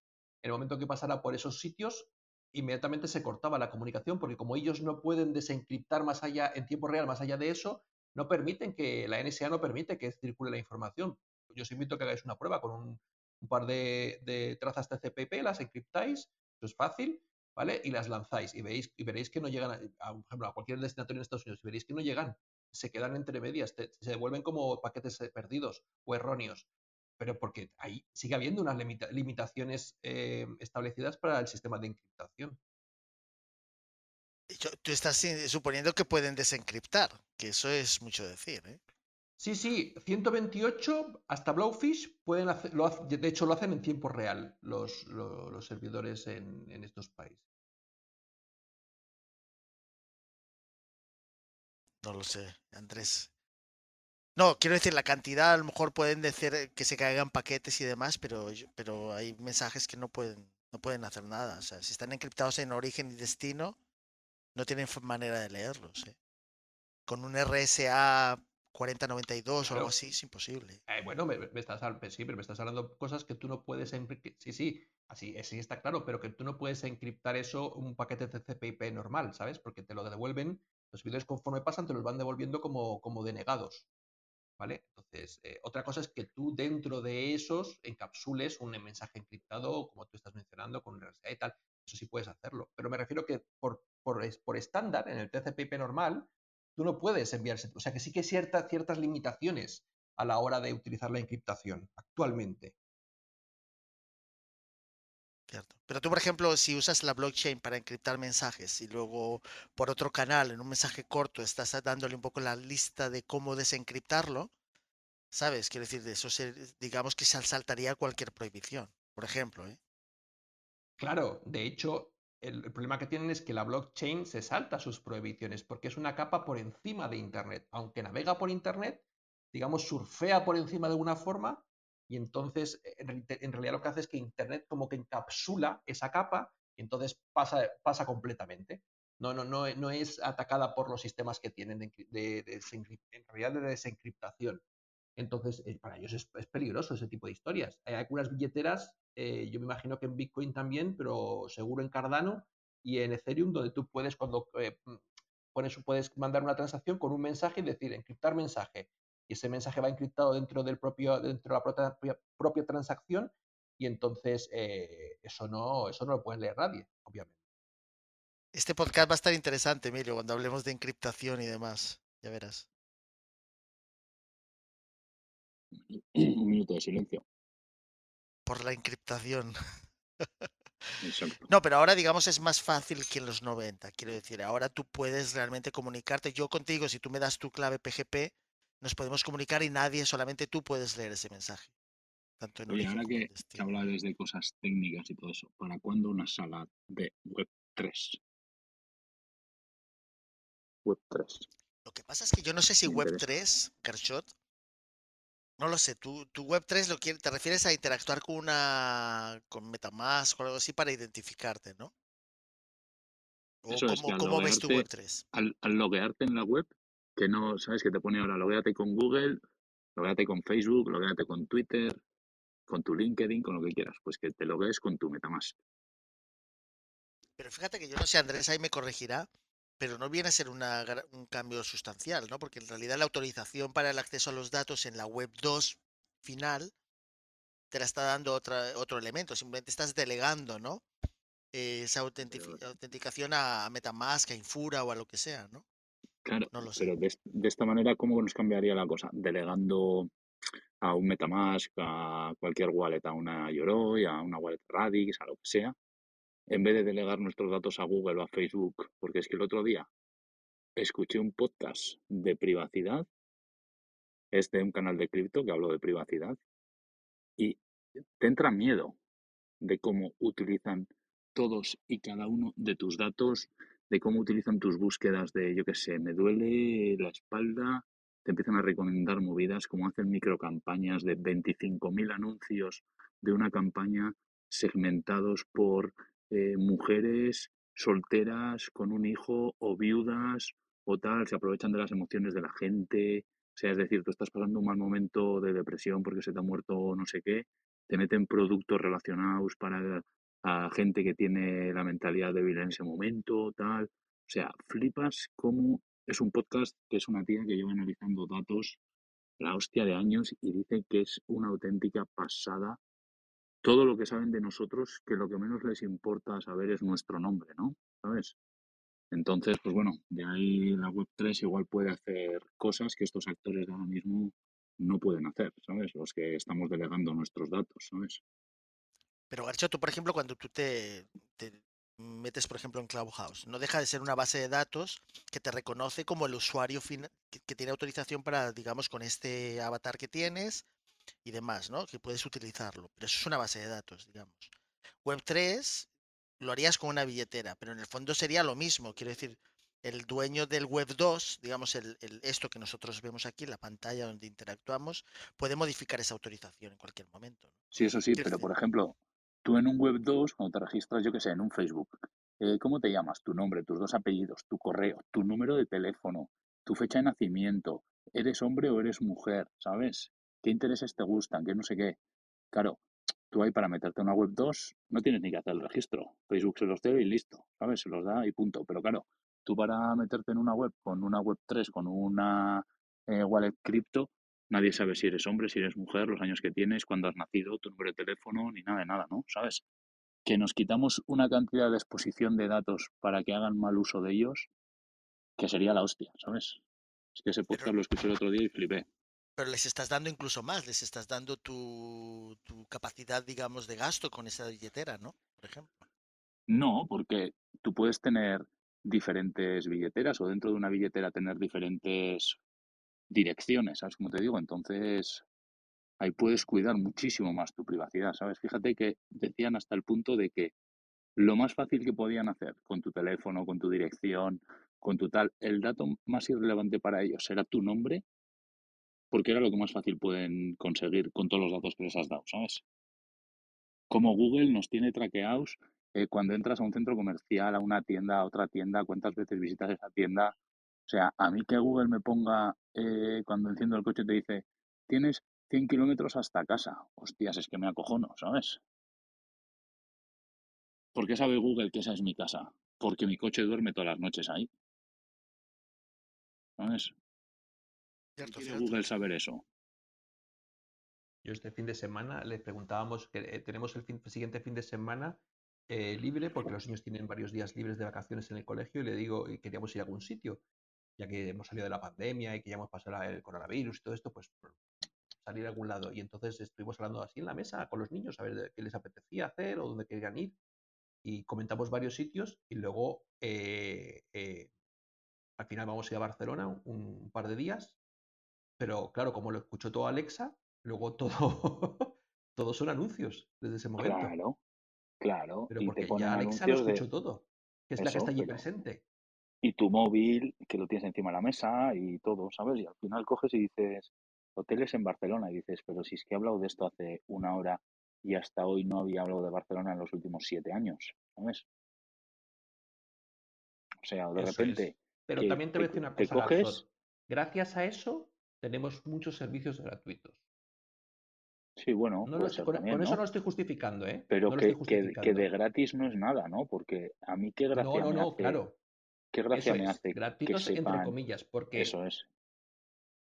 en el momento en que pasara por esos sitios, inmediatamente se cortaba la comunicación, porque como ellos no pueden desencriptar más allá, en tiempo real, más allá de eso, no permiten que, la NSA no permite que circule la información. Yo os invito a que hagáis una prueba con un, un par de, de trazas TCP/IP, las encriptáis, eso es fácil, ¿vale? Y las lanzáis y veis y veréis que no llegan, a, por ejemplo, a cualquier destinatario en Estados Unidos, y veréis que no llegan, se quedan entre medias, se devuelven como paquetes eh, perdidos o erróneos pero porque ahí sigue habiendo unas limita- limitaciones eh, establecidas para el sistema de encriptación. Tú estás eh, suponiendo que pueden desencriptar, que eso es mucho decir, ¿eh? Sí, sí, 128 hasta Blowfish pueden hacer, lo hace- de hecho lo hacen en tiempo real los, lo- los servidores en, estos países. No lo sé, Andrés. No, quiero decir, la cantidad a lo mejor pueden decir que se caigan paquetes y demás, pero, pero hay mensajes que no pueden, no pueden hacer nada. O sea, si están encriptados en origen y destino, no tienen manera de leerlos. ¿eh? Con un RSA 4092 o algo así es imposible. Eh, bueno, me, me estás, sí, pero me estás hablando cosas que tú no puedes encriptar. Sí, sí, así sí está claro, pero que tú no puedes encriptar eso un paquete TCP/IP normal, ¿sabes? Porque te lo devuelven, los servidores conforme pasan te los van devolviendo como, como denegados, ¿vale? Entonces, eh, otra cosa es que tú dentro de esos encapsules un mensaje encriptado, como tú estás mencionando, con un RSA y tal. Eso sí puedes hacerlo. Pero me refiero que por, por, por estándar, en el TCP/IP normal, tú no puedes enviarse. O sea que sí que hay cierta- ciertas limitaciones a la hora de utilizar la encriptación actualmente. Cierto. Pero tú, por ejemplo, si usas la blockchain para encriptar mensajes y luego por otro canal, en un mensaje corto, estás dándole un poco la lista de cómo desencriptarlo, ¿sabes? Quiero decir, de eso se- digamos que se saltaría cualquier prohibición, por ejemplo, ¿eh? Claro, de hecho, el, problema que tienen es que la blockchain se salta sus prohibiciones porque es una capa por encima de Internet. Aunque navega por Internet, digamos, surfea por encima de alguna forma y entonces eh, en, reali- en realidad lo que hace es que Internet como que encapsula esa capa y entonces pasa, pasa completamente. No, no, no, no es atacada por los sistemas que tienen de, de- en realidad de desencriptación. Entonces, eh, para ellos es, es peligroso ese tipo de historias. Hay algunas billeteras, eh, yo me imagino que en Bitcoin también, pero seguro en Cardano y en Ethereum, donde tú puedes, cuando eh, mm, pones, puedes mandar una transacción con un mensaje y decir encriptar mensaje. Y ese mensaje va encriptado dentro del propio, dentro de la propia, propia transacción, y entonces eh, eso no, eso no lo puede leer nadie, obviamente. Este podcast va a estar interesante, Emilio, cuando hablemos de encriptación y demás. Ya verás. Un minuto de silencio. Por la encriptación. Exacto. No, pero ahora digamos es más fácil que en los 90. Quiero decir, ahora tú puedes realmente comunicarte. Yo contigo, si tú me das tu clave PGP, nos podemos comunicar y nadie, solamente tú puedes leer ese mensaje. Tanto en Oye, ahora que, que hablas de cosas técnicas y todo eso, ¿para cuándo una sala de Web 3? Web 3. Lo que pasa es que yo no sé si Me Web interesa. 3, Kershot, no lo sé, tú, tu Web 3 lo quiere- te refieres a interactuar con una con Metamask o algo así para identificarte, ¿no? ¿O Eso es, que cómo, al cómo ves tu loguearte- Web 3? Al, al loguearte en la web, que no, ¿sabes? Que te pone ahora logueate con Google, logueate con Facebook, logueate con Twitter, con tu LinkedIn, con lo que quieras. Pues que te loguees con tu Metamask. Pero fíjate que yo no sé, Andrés ahí me corregirá, pero no viene a ser una un cambio sustancial, ¿no? Porque en realidad la autorización para el acceso a los datos en la web 2 final te la está dando otra, otro elemento, simplemente estás delegando, ¿no? esa autenticación a Metamask, a Infura o a lo que sea, ¿no? Claro, pero de, esta manera, ¿cómo nos cambiaría la cosa? Delegando a un Metamask, a cualquier wallet, a una Yoroi, a una wallet Radix, a lo que sea, en vez de delegar nuestros datos a Google o a Facebook, porque es que el otro día escuché un podcast de privacidad, es de un canal de cripto que habló de privacidad, y te entra miedo de cómo utilizan todos y cada uno de tus datos, de cómo utilizan tus búsquedas de, yo qué sé, me duele la espalda, te empiezan a recomendar movidas, como hacen microcampañas de 25.000 anuncios de una campaña segmentados por eh, mujeres solteras con un hijo o viudas o tal, se aprovechan de las emociones de la gente. O sea, es decir, tú estás pasando un mal momento de depresión porque se te ha muerto no sé qué, te meten productos relacionados para a gente que tiene la mentalidad débil en ese momento, tal. O sea, flipas como es un podcast que es una tía que lleva analizando datos la hostia de años y dice que es una auténtica pasada todo lo que saben de nosotros, que lo que menos les importa saber es nuestro nombre, ¿no? ¿Sabes? Entonces, pues bueno, de ahí la Web3 igual puede hacer cosas que estos actores de ahora mismo no pueden hacer, ¿sabes? Los que estamos delegando nuestros datos, ¿sabes? Pero Garcho, tú, por ejemplo, cuando tú te, metes, por ejemplo, en Clubhouse, no deja de ser una base de datos que te reconoce como el usuario final que tiene autorización para, digamos, con este avatar que tienes, y demás, ¿no? Que puedes utilizarlo. Pero eso es una base de datos, digamos. Web3 lo harías con una billetera, pero en el fondo sería lo mismo. Quiero decir, el dueño del Web 2, digamos, el, esto que nosotros vemos aquí, la pantalla donde interactuamos, puede modificar esa autorización en cualquier momento. Sí, eso sí, pero por ejemplo, tú en un Web 2, cuando te registras, yo que sé, en un Facebook, eh, ¿cómo te llamas? Tu nombre, tus dos apellidos, tu correo, tu número de teléfono, tu fecha de nacimiento, eres hombre o eres mujer, ¿sabes? Qué intereses te gustan, qué no sé qué. Claro, tú ahí para meterte en una web 2 no tienes ni que hacer el registro. Facebook se los da y listo, ¿sabes? Se los da y punto. Pero claro, tú para meterte en una web con una web 3, con una eh, wallet cripto, nadie sabe si eres hombre, si eres mujer, los años que tienes, cuándo has nacido, tu número de teléfono, ni nada de nada, ¿no? ¿Sabes? Que nos quitamos una cantidad de exposición de datos para que hagan mal uso de ellos, que sería la hostia, ¿sabes? Es que ese podcast lo escuché el otro día y flipé. Pero les estás dando incluso más, les estás dando tu, capacidad, digamos, de gasto con esa billetera, ¿no? Por ejemplo. No, porque tú puedes tener diferentes billeteras o dentro de una billetera tener diferentes direcciones, ¿sabes cómo te digo? Entonces, ahí puedes cuidar muchísimo más tu privacidad, ¿sabes? Fíjate que decían hasta el punto de que lo más fácil que podían hacer con tu teléfono, con tu dirección, con tu tal, el dato más irrelevante para ellos era tu nombre porque era lo que más fácil pueden conseguir con todos los datos que les has dado, ¿sabes? Como Google nos tiene traqueados eh, cuando entras a un centro comercial, a una tienda, a otra tienda, cuántas veces visitas esa tienda. O sea, a mí que Google me ponga, eh, cuando enciendo el coche, te dice, tienes 100 kilómetros hasta casa. Hostias, es que me acojono, ¿sabes? ¿Por qué sabe Google que esa es mi casa? Porque mi coche duerme todas las noches ahí. ¿Sabes? Google saber eso? Yo este fin de semana le preguntábamos, que eh, tenemos el, siguiente fin de semana eh, libre porque los niños tienen varios días libres de vacaciones en el colegio y le digo, y queríamos ir a algún sitio, ya que hemos salido de la pandemia y que ya hemos pasado el coronavirus y todo esto, pues salir a algún lado. Y entonces estuvimos hablando así en la mesa con los niños a ver qué les apetecía hacer o dónde querían ir. Y comentamos varios sitios y luego eh, al final vamos a ir a Barcelona un par de días pero claro, como lo escuchó todo Alexa, luego todo, todos son anuncios desde ese momento. Claro, claro. Pero porque ya Alexa lo escuchó todo, que es la que está allí presente. Y tu móvil, que lo tienes encima de la mesa y todo, ¿sabes? Y al final coges y dices, hoteles en Barcelona, y dices, pero si es que he hablado de esto hace una hora y hasta hoy no había hablado de Barcelona en los últimos siete años, ¿sabes? O sea, de repente... Pero también te voy a decir una cosa, coges... Gracias a eso tenemos muchos servicios gratuitos. Sí, bueno, con, eso no lo estoy justificando, ¿eh? Pero que, que, de gratis no es nada, ¿no? Porque a mí qué gracia No, no, no, claro. ¿Qué gracia Eso me es, hace? que gratuitos entre comillas, porque Eso es.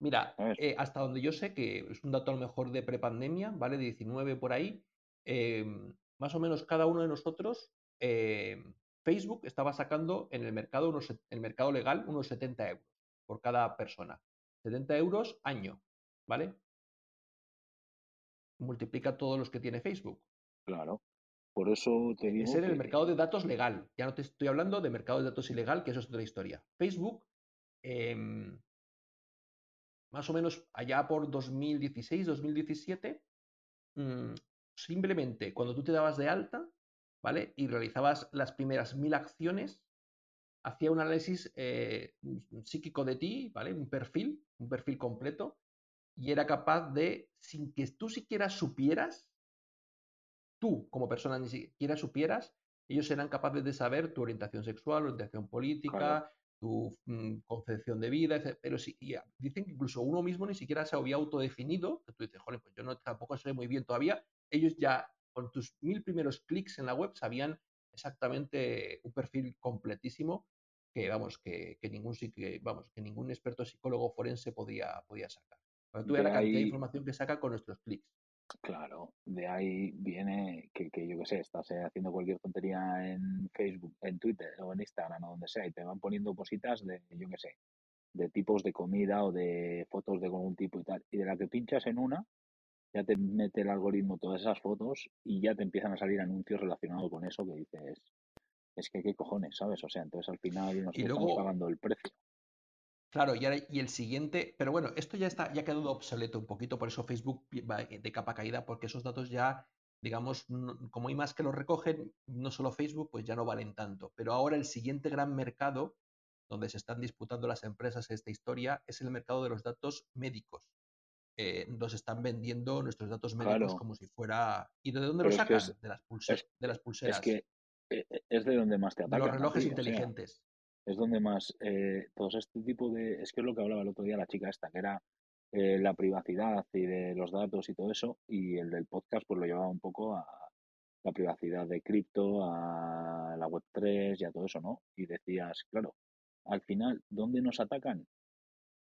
Mira, eh, hasta donde yo sé, que es un dato a lo mejor de prepandemia, ¿vale? 19 por ahí, em, más o menos cada uno de nosotros, em, Facebook estaba sacando en el mercado, unos, el mercado legal unos 70 euros por cada persona. 70 euros año, ¿vale? Multiplica todos los que tiene Facebook. Claro. Por eso te digo Es en el mercado de datos legal. Ya no te estoy hablando de mercado de datos ilegal, que eso es otra historia. Facebook, em, más o menos allá por 2016, 2017, mm, simplemente cuando tú te dabas de alta, ¿vale? Y realizabas las primeras mil acciones, hacía un análisis eh, psíquico de ti, ¿vale? Un perfil, un perfil completo, y era capaz de, sin que tú siquiera supieras, tú como persona ni siquiera supieras, ellos eran capaces de saber tu orientación sexual, orientación política, Claro. tu mm, concepción de vida, etc. Pero sí, y, dicen que incluso uno mismo ni siquiera se había autodefinido, que tú dices, joder, pues yo no, tampoco sé muy bien todavía, ellos ya con tus mil primeros clics en la web sabían exactamente un perfil completísimo que vamos, que, que ningún psiqui- vamos, que ningún experto psicólogo forense podía, podía sacar. Que tú De la cantidad de información que saca con nuestros clics. Claro, de ahí viene que, que yo qué sé, estás eh, haciendo cualquier tontería en Facebook, en Twitter o en Instagram o donde sea y te van poniendo cositas de, yo qué sé, de tipos de comida o de fotos de algún tipo y tal. Y de la que pinchas en una, ya te mete el algoritmo todas esas fotos y ya te empiezan a salir anuncios relacionados con eso que dices, es que qué cojones, ¿sabes? O sea, entonces al final nosotros estamos luego- pagando el precio. Claro, y, ahora- y el siguiente, pero bueno, esto ya está, ya ha quedado obsoleto un poquito, por eso Facebook va de capa caída, porque esos datos ya, digamos, como hay más que los recogen, no solo Facebook, pues ya no valen tanto. Pero ahora el siguiente gran mercado donde se están disputando las empresas esta historia es el mercado de los datos médicos. Eh, nos están vendiendo nuestros datos médicos Claro. como si fuera. ¿Y de dónde Pero los es que sacan? es- de, las pulse- es- de las pulseras, Es que eh, eh, es de donde más te de atacan. los a relojes ti, o sea, inteligentes. es donde más eh, todos este tipo de es que es lo que hablaba el otro día la chica esta que era eh, la privacidad y de los datos y todo eso y el del podcast pues lo llevaba un poco a la privacidad de cripto a la web 3 y a todo eso no y decías claro al final dónde nos atacan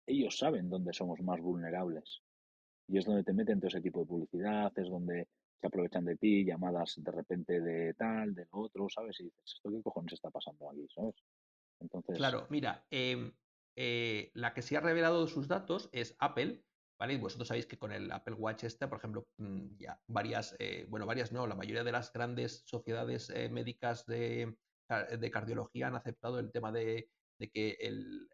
ellos saben dónde somos más vulnerables y es donde te meten todo ese tipo de publicidad es donde se aprovechan de ti llamadas de repente de tal de otro sabes y dices esto qué cojones está pasando aquí sabes entonces Claro, mira, em, eh, la que sí ha revelado sus datos es Apple, ¿vale? Y vosotros sabéis que con el Apple Watch este, por ejemplo, mm, ya varias, eh, bueno, varias no, la mayoría de las grandes sociedades eh, médicas de, de cardiología han aceptado el tema de, de que el,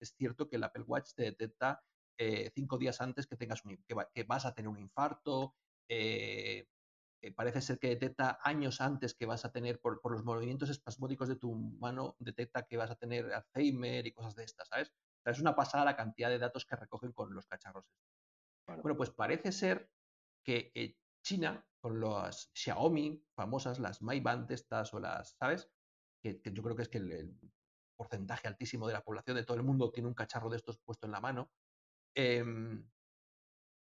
es cierto que el Apple Watch te detecta eh, cinco días antes que tengas un, que, va- que vas a tener un infarto, eh, eh, parece ser que detecta años antes que vas a tener, por, por los movimientos espasmódicos de tu mano, detecta que vas a tener Alzheimer y cosas de estas, ¿sabes? O sea, es una pasada la cantidad de datos que recogen con los cacharros. Bueno, pues parece ser que eh, China, con las Xiaomi famosas, las Mi Band estas o las, ¿sabes? Que, que yo creo que es que el, el porcentaje altísimo de la población de todo el mundo tiene un cacharro de estos puesto en la mano. Em,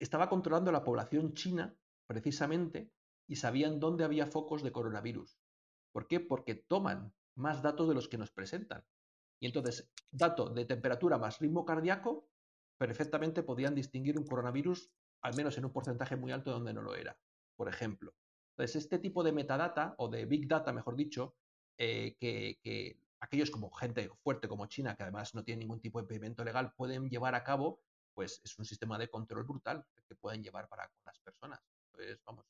estaba controlando la población china precisamente y sabían dónde había focos de coronavirus. ¿Por qué? Porque toman más datos de los que nos presentan. Y entonces, dato de temperatura más ritmo cardíaco, perfectamente podían distinguir un coronavirus, al menos en un porcentaje muy alto donde no lo era, por ejemplo. Entonces, este tipo de metadata, o de big data, mejor dicho, eh, que, que aquellos como gente fuerte como China, que además no tiene ningún tipo de impedimento legal, pueden llevar a cabo, pues es un sistema de control brutal que pueden llevar para con las personas. Pues vamos,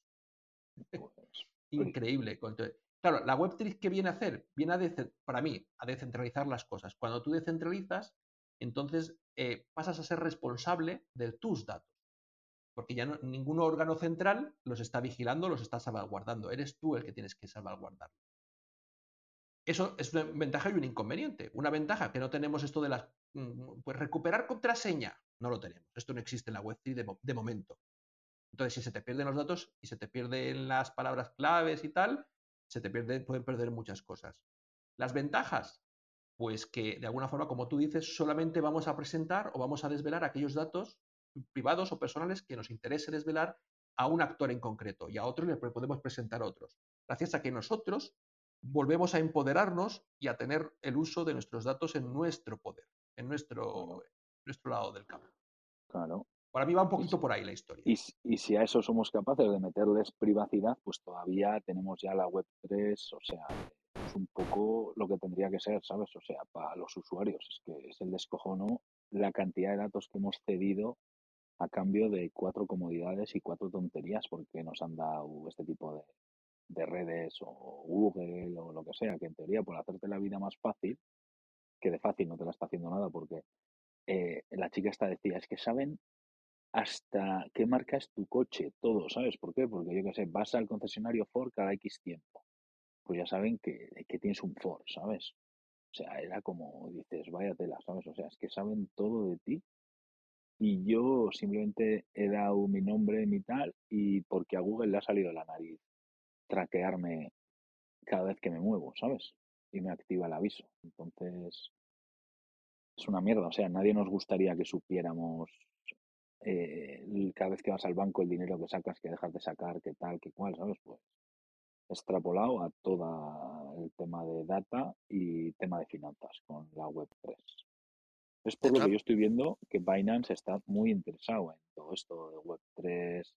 pues, increíble. Control- Claro, la Web3 ¿qué viene a hacer? Viene a, para mí, a descentralizar las cosas. Cuando tú descentralizas, entonces eh, pasas a ser responsable de tus datos. Porque ya no, ningún órgano central los está vigilando, los está salvaguardando. Eres tú el que tienes que salvaguardarlo. Eso es una ventaja y un inconveniente. Una ventaja que no tenemos esto de las. mm, Pues recuperar contraseña. No lo tenemos. Esto no existe en la Web3 de, de momento. Entonces, si se te pierden los datos y se te pierden las palabras claves y tal, se te pierde, pueden perder muchas cosas. Las ventajas, pues que de alguna forma, como tú dices, solamente vamos a presentar o vamos a desvelar aquellos datos privados o personales que nos interese desvelar a un actor en concreto y a otros le podemos presentar otros. Gracias a que nosotros volvemos a empoderarnos y a tener el uso de nuestros datos en nuestro poder, en nuestro, nuestro lado del campo. Claro. Para mí va un poquito por ahí la historia. Y, y, si a eso somos capaces de meterles privacidad, pues todavía tenemos ya la web 3, o sea, es un poco lo que tendría que ser, ¿sabes? O sea, para los usuarios, es que es el descojono la cantidad de datos que hemos cedido a cambio de cuatro comodidades y cuatro tonterías porque nos han dado este tipo de, de redes o Google o lo que sea, que en teoría por hacerte la vida más fácil, que de fácil no te la está haciendo nada porque eh, la chica esta decía, es que saben hasta qué marca es tu coche, todo, ¿sabes por qué? Porque yo qué sé, vas al concesionario Ford cada X tiempo, pues ya saben que, que tienes un Ford, ¿sabes? O sea, era como dices, vaya tela, ¿sabes? O sea, es que saben todo de ti y yo simplemente he dado mi nombre, mi tal, y porque a Google le ha salido la nariz traquearme cada vez que me muevo, ¿sabes? Y me activa el aviso. Entonces, es una mierda. O sea, nadie nos gustaría que supiéramos eh, cada vez que vas al banco el dinero que sacas, que dejas de sacar, qué tal, qué cual, ¿sabes? Pues extrapolado a todo el tema de data y tema de finanzas con la web 3. Es por lo que yo estoy viendo que Binance está muy interesado en todo esto de web 3,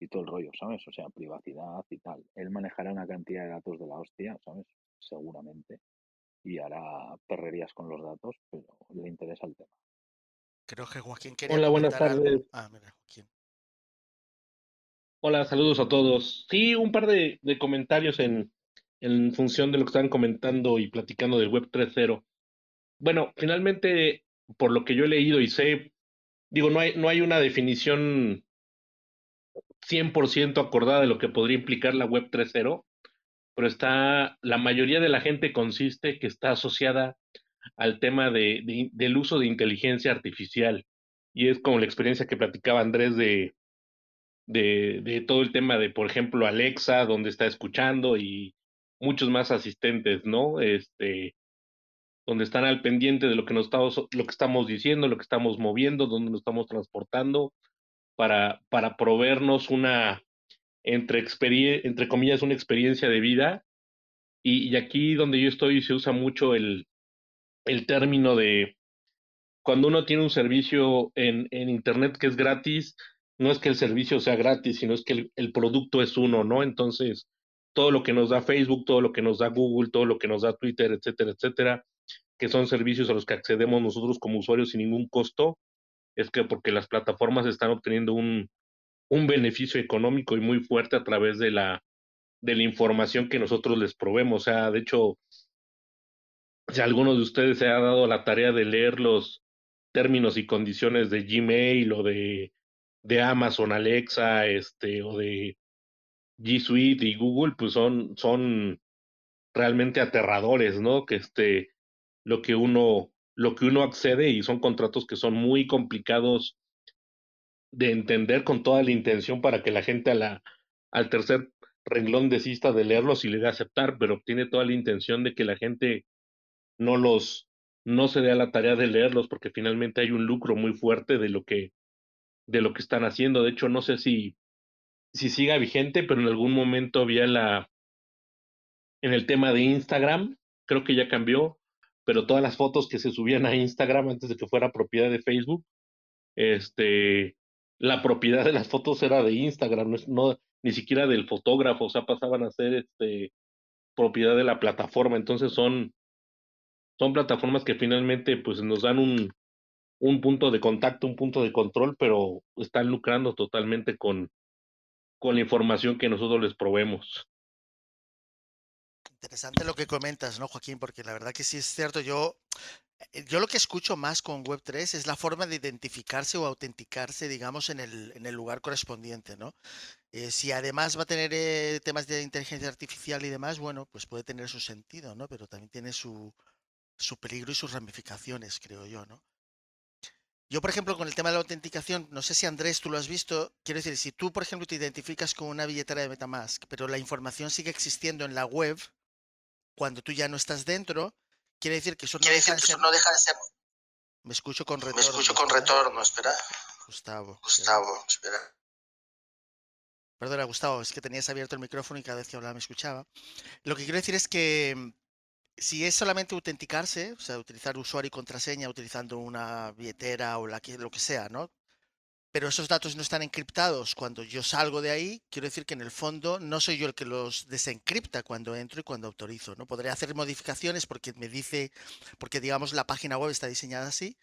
y todo el rollo, ¿sabes? O sea, privacidad y tal. Él manejará una cantidad de datos de la hostia, ¿sabes? Seguramente. Y hará perrerías con los datos, pero le interesa el tema. Creo que Joaquín quería. Hola, buenas tardes. Ah, mira, Joaquín. Hola, saludos a todos. Sí, un par de, de comentarios en, en función de lo que están comentando y platicando del Web 3.0. Bueno, finalmente, por lo que yo he leído y sé, digo, no hay, no hay una definición 100% acordada de lo que podría implicar la Web 3.0, pero está, la mayoría de la gente consiste que está asociada al tema de, del uso de inteligencia artificial. Y es como la experiencia que platicaba Andrés de, de, de todo el tema de, por ejemplo, Alexa, donde está escuchando y muchos más asistentes, ¿no? Este, donde están al pendiente de lo que nos estamos, lo que estamos diciendo, lo que estamos moviendo, donde nos estamos transportando, para, para proveernos una, entre, entre comillas, una experiencia de vida. Y, y, aquí donde yo estoy se usa mucho el, el término de cuando uno tiene un servicio en, en Internet que es gratis, no es que el servicio sea gratis, sino es que el, el, producto es uno, ¿no? Entonces, todo lo que nos da Facebook, todo lo que nos da Google, todo lo que nos da Twitter, etcétera, etcétera, que son servicios a los que accedemos nosotros como usuarios sin ningún costo, es que porque las plataformas están obteniendo un, un beneficio económico y muy fuerte a través de la, de la información que nosotros les probemos. O sea, de hecho, si alguno de ustedes se ha dado la tarea de leer los términos y condiciones de Gmail o de, de Amazon Alexa, este, o de G Suite y Google, pues son, son realmente aterradores, ¿no? Que este, lo que uno lo que uno accede y son contratos que son muy complicados de entender con toda la intención para que la gente al tercer renglón desista de leerlos y le dé aceptar, pero tiene toda la intención de que la gente no los no se dé a la tarea de leerlos porque finalmente hay un lucro muy fuerte de lo que de lo que están haciendo. De hecho, no sé si si siga vigente, pero en algún momento había la en el tema de Instagram, creo que ya cambió, pero todas las fotos que se subían a Instagram antes de que fuera propiedad de Facebook, este, la propiedad de las fotos era de Instagram, no, no ni siquiera del fotógrafo, o sea, pasaban a ser este, propiedad de la plataforma, entonces son, son plataformas que finalmente pues nos dan un, un punto de contacto, un punto de control, pero están lucrando totalmente con, con la información que nosotros les probemos. Interesante lo que comentas, ¿no, Joaquín? Porque la verdad que sí es cierto. Yo, yo lo que escucho más con Web3 es la forma de identificarse o autenticarse, digamos, en el, en el lugar correspondiente, ¿no? Eh, si además va a tener eh, temas de inteligencia artificial y demás, bueno, pues puede tener su sentido, ¿no? Pero también tiene su, su peligro y sus ramificaciones, creo yo, ¿no? Yo, por ejemplo, con el tema de la autenticación, no sé si Andrés tú lo has visto, quiero decir, si tú, por ejemplo, te identificas con una billetera de Metamask, pero la información sigue existiendo en la web, cuando tú ya no estás dentro, quiere decir que eso no, deja, de ser... no deja de ser... Me escucho con retorno. Me escucho con retorno, espera. Gustavo. Gustavo, espera. Perdona, Gustavo, es que tenías abierto el micrófono y cada vez que hablaba me escuchaba. Lo que quiero decir es que mm, si es solamente autenticarse, o sea, utilizar usuario y contraseña utilizando una billetera o la que, lo que sea, ¿no? Pero esos datos no están encriptados cuando yo salgo de ahí, quiero decir que en el fondo no soy yo el que los desencripta cuando entro y cuando autorizo, ¿no? Podré hacer modificaciones porque me dice, porque digamos la página web está diseñada así,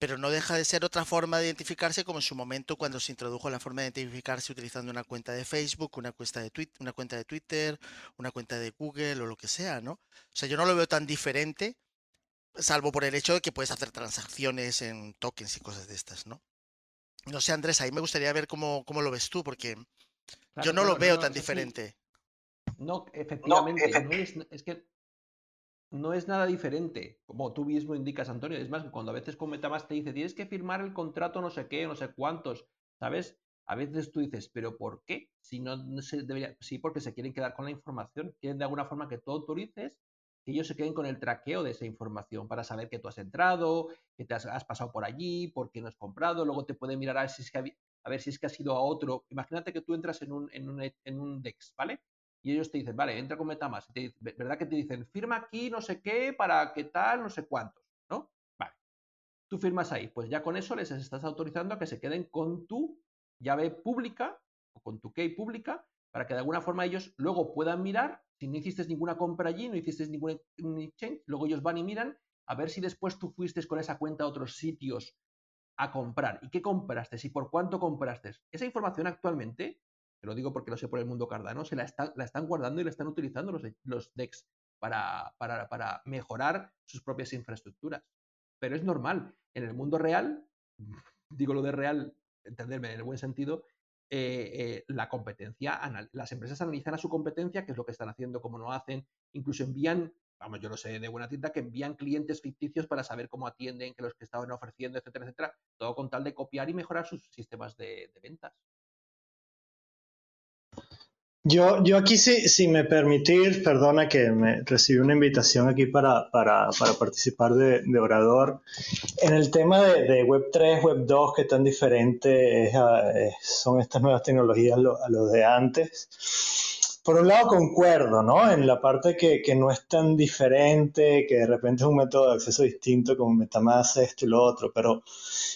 pero no deja de ser otra forma de identificarse como en su momento cuando se introdujo la forma de identificarse utilizando una cuenta de Facebook, una cuenta de Twitter, una cuenta de Twitter, una cuenta de Google o lo que sea, ¿no? O sea, yo no lo veo tan diferente, salvo por el hecho de que puedes hacer transacciones en tokens y cosas de estas, ¿no? No sé, Andrés, ahí me gustaría ver cómo, cómo lo ves tú, porque yo no lo veo tan diferente. No, efectivamente, no, es que no es nada diferente, como tú mismo indicas, Antonio. Es más, cuando a veces con Metamask te dice, tienes que firmar el contrato no sé qué, no sé cuántos, ¿sabes? A veces tú dices, ¿pero por qué? Si no, se debería, sí, porque se quieren quedar con la información. Quieren de alguna forma que tú autorices que ellos se queden con el traqueo de esa información para saber que tú has entrado, que te has, pasado por allí, por qué no has comprado, luego te pueden mirar a ver si es que, a ver si es que has ido a otro. Imagínate que tú entras en un, en un, DEX, ¿vale? y ellos te dicen, vale, entra con Metamask. ¿Verdad que te dicen, firma aquí no sé qué para qué tal, no sé cuántos? ¿No? Vale. Tú firmas ahí. Pues ya con eso les estás autorizando a que se queden con tu llave pública o con tu key pública para que de alguna forma ellos luego puedan mirar si no hiciste ninguna compra allí, no hiciste ningún exchange, luego ellos van y miran a ver si después tú fuiste con esa cuenta a otros sitios a comprar. ¿Y qué compraste? ¿Y por cuánto compraste? Esa información actualmente te lo digo porque lo sé por el mundo Cardano, se la, están guardando y la están utilizando los, los DEX para, para, mejorar sus propias infraestructuras. Pero es normal. En el mundo real, digo lo de real, entenderme en el buen sentido, eh, eh, la competencia, las empresas analizan a su competencia, qué es lo que están haciendo, cómo no hacen, incluso envían, vamos, yo lo sé de buena tinta, que envían clientes ficticios para saber cómo atienden, que los que estaban ofreciendo, etcétera, etcétera, todo con tal de copiar y mejorar sus sistemas de ventas. Yo, yo aquí, si, si me permitís, perdona que me recibí una invitación aquí para, para, participar de, orador. En el tema de, Web 3, Web 2, que tan diferente son estas nuevas tecnologías a lo, de antes. Por un lado, concuerdo, ¿no? En la parte que, que, no es tan diferente, que de repente es un método de acceso distinto como Metamask, esto y lo otro, pero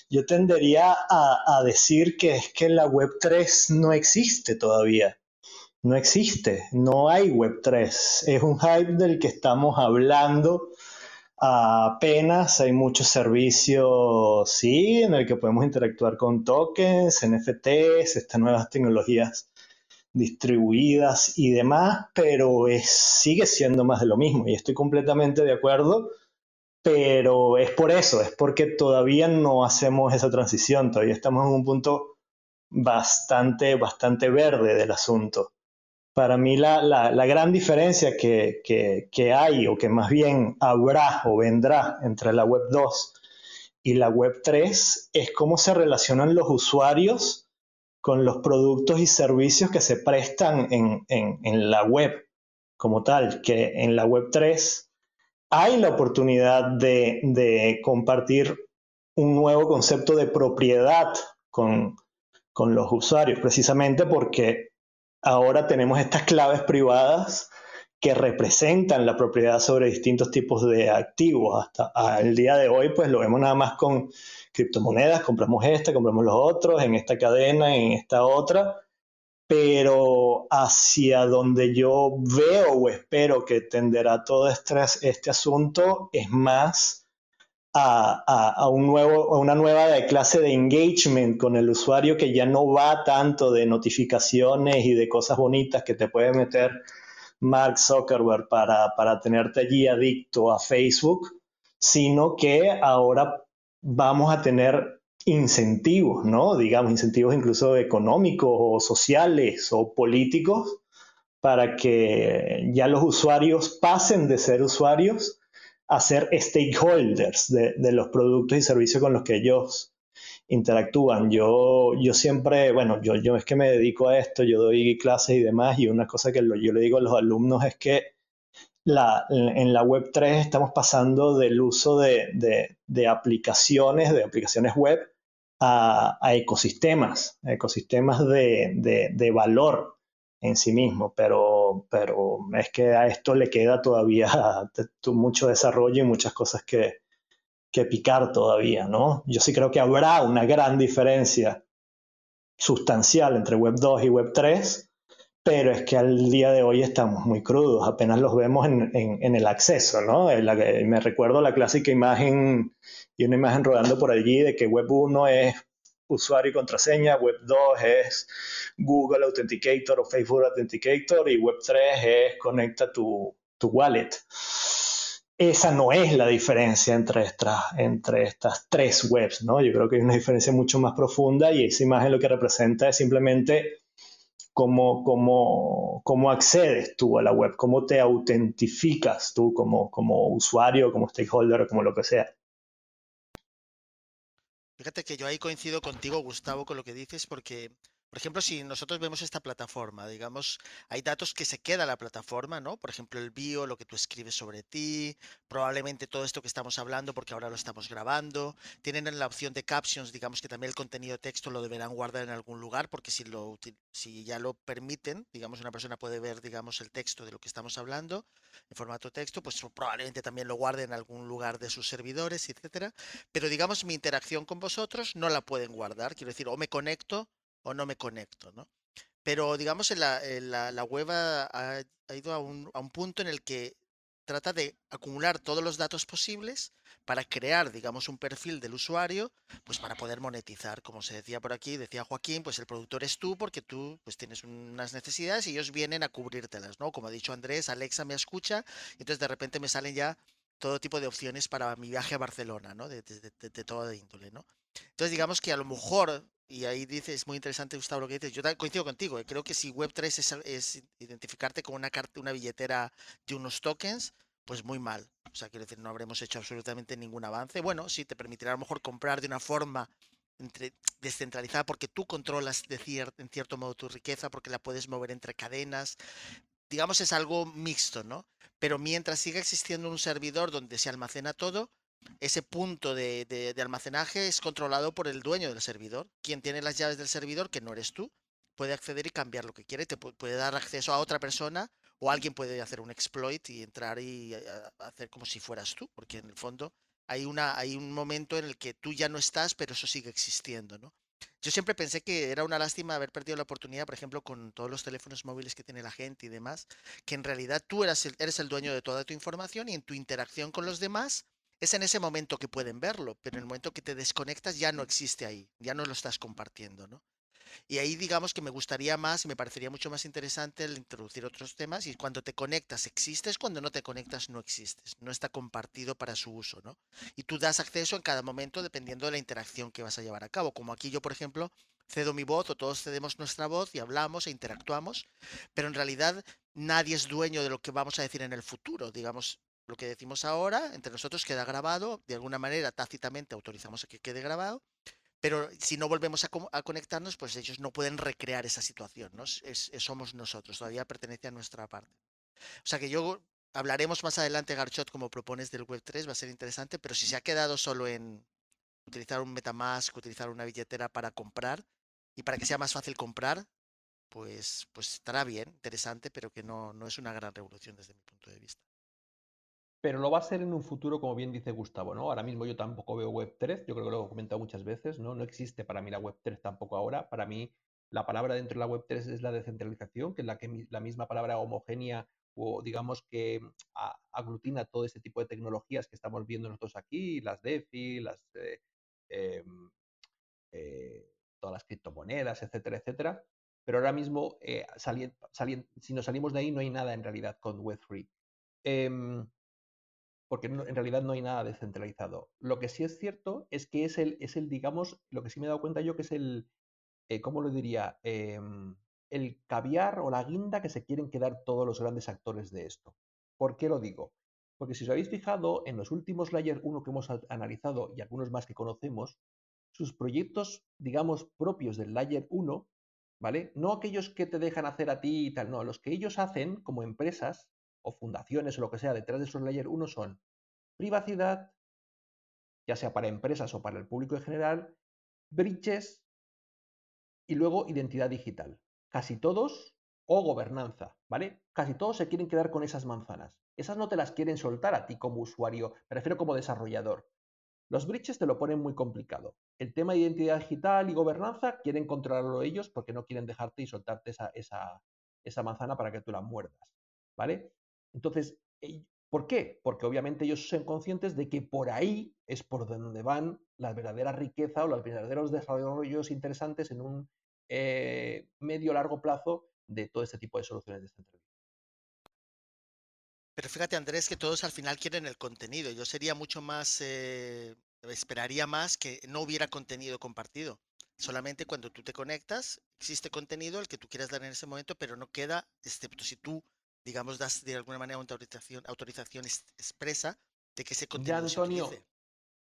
yo tendería a, a decir que es que la Web 3 no existe todavía no existe, no hay Web3. Es un hype del que estamos hablando apenas. Hay muchos servicios, sí, en el que podemos interactuar con tokens, NFTs, estas nuevas tecnologías distribuidas y demás, pero sigue siendo más de lo mismo y estoy completamente de acuerdo, pero es por eso, es porque todavía no hacemos esa transición, todavía estamos en un punto bastante, bastante verde del asunto para mí la, la, gran diferencia que, que, hay, o que más bien habrá o vendrá entre la Web 2 y la Web 3, es cómo se relacionan los usuarios con los productos y servicios que se prestan en, en, en la web como tal, que en la Web 3 hay la oportunidad de, de compartir un nuevo concepto de propiedad con, con los usuarios, precisamente porque ahora tenemos estas claves privadas que representan la propiedad sobre distintos tipos de activos. Hasta el día de hoy, pues lo vemos nada más con criptomonedas, compramos esta, compramos los otros, en esta cadena, en esta otra, pero hacia donde yo veo o espero que tenderá todo este, este asunto es más a, nuevo, a una nueva clase de engagement con el usuario que ya no va tanto de notificaciones y de cosas bonitas que te puede meter Mark Zuckerberg para, para tenerte allí adicto a Facebook, sino que ahora vamos a tener incentivos, ¿no? Digamos, incentivos incluso económicos o sociales o políticos para que ya los usuarios pasen de ser usuarios a ser stakeholders de, los productos y servicios con los que ellos interactúan. Yo, yo siempre, bueno, yo, yo es que me dedico a esto, yo doy clases y demás, y una cosa que yo le digo a los alumnos es que la, en la web 3 estamos pasando del uso de, de, aplicaciones, de aplicaciones web, a, ecosistemas, ecosistemas de, valor en sí mismo, pero, pero es que a esto le queda todavía mucho desarrollo y muchas cosas que, que picar todavía, ¿no? Yo sí creo que habrá una gran diferencia sustancial entre Web 2 y Web 3, pero es que al día de hoy estamos muy crudos, apenas los vemos en, en, el acceso, ¿no? me recuerdo la clásica imagen y una imagen rodando por allí de que Web 1 es usuario y contraseña, Web 2 es Google Authenticator o Facebook Authenticator y Web 3 es conecta tu, tu wallet. Esa no es la diferencia entre estas, entre estas tres webs, ¿no? Yo creo que hay una diferencia mucho más profunda y esa imagen lo que representa es simplemente cómo, cómo, cómo accedes tú a la web, cómo te autentificas tú como, como usuario, como stakeholder, como lo que sea. Fíjate que yo ahí coincido contigo, Gustavo, con lo que dices, porque por ejemplo, si nosotros vemos esta plataforma, digamos, hay datos que se queda la plataforma, ¿no? Por ejemplo, el bio, lo que tú escribes sobre ti, probablemente todo esto que estamos hablando, porque ahora lo estamos grabando. Tienen la opción de captions, digamos que también el contenido de texto lo deberán guardar en algún lugar, porque si, lo, si ya lo permiten, digamos, una persona puede ver, digamos, el texto de lo que estamos hablando en formato texto, pues probablemente también lo guarde en algún lugar de sus servidores, etcétera. Pero digamos, mi interacción con vosotros no la pueden guardar. Quiero decir, o me conecto o no me conecto, ¿no? Pero digamos, en la, la, web ha, ido a un, a un, punto en el que trata de acumular todos los datos posibles para crear, digamos, un perfil del usuario, pues para poder monetizar. Como se decía por aquí, decía Joaquín, pues el productor es tú porque tú pues tienes unas necesidades y ellos vienen a cubrírtelas, ¿no? Como ha dicho Andrés, Alexa me escucha y entonces de repente me salen ya todo tipo de opciones para mi viaje a Barcelona, ¿no? De, de, de, de toda índole, ¿no? Entonces digamos que a lo mejor y ahí dices, es muy interesante, Gustavo, lo que dices. Yo coincido contigo. Eh, creo que si Web3 es, identificarte con una, carta, una billetera de unos tokens, pues muy mal. O sea, quiero decir, no habremos hecho absolutamente ningún avance. Bueno, sí, te permitirá a lo mejor comprar de una forma entre, descentralizada porque tú controlas de en cierto modo tu riqueza, porque la puedes mover entre cadenas. Digamos, es algo mixto, ¿no? Pero mientras siga existiendo un servidor donde se almacena todo, ese punto de, almacenaje es controlado por el dueño del servidor. Quien tiene las llaves del servidor, que no eres tú, puede acceder y cambiar lo que quiere, te puede dar acceso a otra persona o alguien puede hacer un exploit y entrar y hacer como si fueras tú, porque en el fondo hay, una, hay un momento en el que tú ya no estás, pero eso sigue existiendo, ¿no? Yo siempre pensé que era una lástima haber perdido la oportunidad, por ejemplo, con todos los teléfonos móviles que tiene la gente y demás, que en realidad tú eras eres el dueño de toda tu información y en tu interacción con los demás es en ese momento que pueden verlo, pero en el momento que te desconectas ya no existe ahí, ya no lo estás compartiendo, ¿no? Y ahí digamos que me gustaría más y me parecería mucho más interesante el introducir otros temas y cuando te conectas existes, cuando no te conectas no existes, no está compartido para su uso, ¿no? Y tú das acceso en cada momento dependiendo de la interacción que vas a llevar a cabo, como aquí yo por ejemplo cedo mi voz o todos cedemos nuestra voz y hablamos e interactuamos, pero en realidad nadie es dueño de lo que vamos a decir en el futuro, digamos, lo que decimos ahora entre nosotros queda grabado, de alguna manera tácitamente autorizamos a que quede grabado, pero si no volvemos a, conectarnos, pues ellos no pueden recrear esa situación, ¿no? somos nosotros, todavía pertenece a nuestra parte. O sea que yo hablaremos más adelante, Garchot, como propones del Web3, va a ser interesante, pero si se ha quedado solo en utilizar un Metamask, utilizar una billetera para comprar y para que sea más fácil comprar, pues, pues estará bien, interesante, pero que no, no es una gran revolución desde mi punto de vista. Pero lo va a ser en un futuro, como bien dice Gustavo, ¿no? Ahora mismo yo tampoco veo Web3, yo creo que lo he comentado muchas veces, ¿no? No existe para mí la Web3 tampoco ahora. Para mí la palabra dentro de la Web3 es la descentralización, que es la, misma palabra homogénea o digamos que aglutina todo este tipo de tecnologías que estamos viendo nosotros aquí, las DeFi, las, eh, em, eh, todas las criptomonedas, etcétera, etcétera. Pero ahora mismo, eh, si nos salimos de ahí, no hay nada en realidad con Web3 porque en realidad no hay nada descentralizado. Lo que sí es cierto es que es el, es el digamos, lo que sí me he dado cuenta yo que es el, eh, ¿cómo lo diría? Em, el caviar o la guinda que se quieren quedar todos los grandes actores de esto. ¿Por qué lo digo? Porque si os habéis fijado, en los últimos Layer 1 que hemos analizado y algunos más que conocemos, sus proyectos, digamos, propios del Layer 1, ¿vale? No aquellos que te dejan hacer a ti y tal, no, los que ellos hacen como empresas, o fundaciones o lo que sea detrás de esos layer 1 son privacidad, ya sea para empresas o para el público en general, bridges y luego identidad digital. Casi todos o gobernanza, ¿vale? Casi todos se quieren quedar con esas manzanas. Esas no te las quieren soltar a ti como usuario, me refiero como desarrollador. Los bridges te lo ponen muy complicado. El tema de identidad digital y gobernanza quieren controlarlo ellos porque no quieren dejarte y soltarte esa, esa, esa manzana para que tú la muerdas, ¿vale? Entonces, ¿por qué? Porque obviamente ellos son conscientes de que por ahí es por donde van la verdadera riqueza o los verdaderos desarrollos interesantes en un eh, medio largo plazo de todo este tipo de soluciones descentralizadas. Pero fíjate, Andrés, que todos al final quieren el contenido. Yo sería mucho más, eh, esperaría más que no hubiera contenido compartido. Solamente cuando tú te conectas, existe contenido el que tú quieras dar en ese momento, pero no queda, excepto si tú, digamos, das de alguna manera una autorización, autorización expresa de que ese contenido ya, Antonio,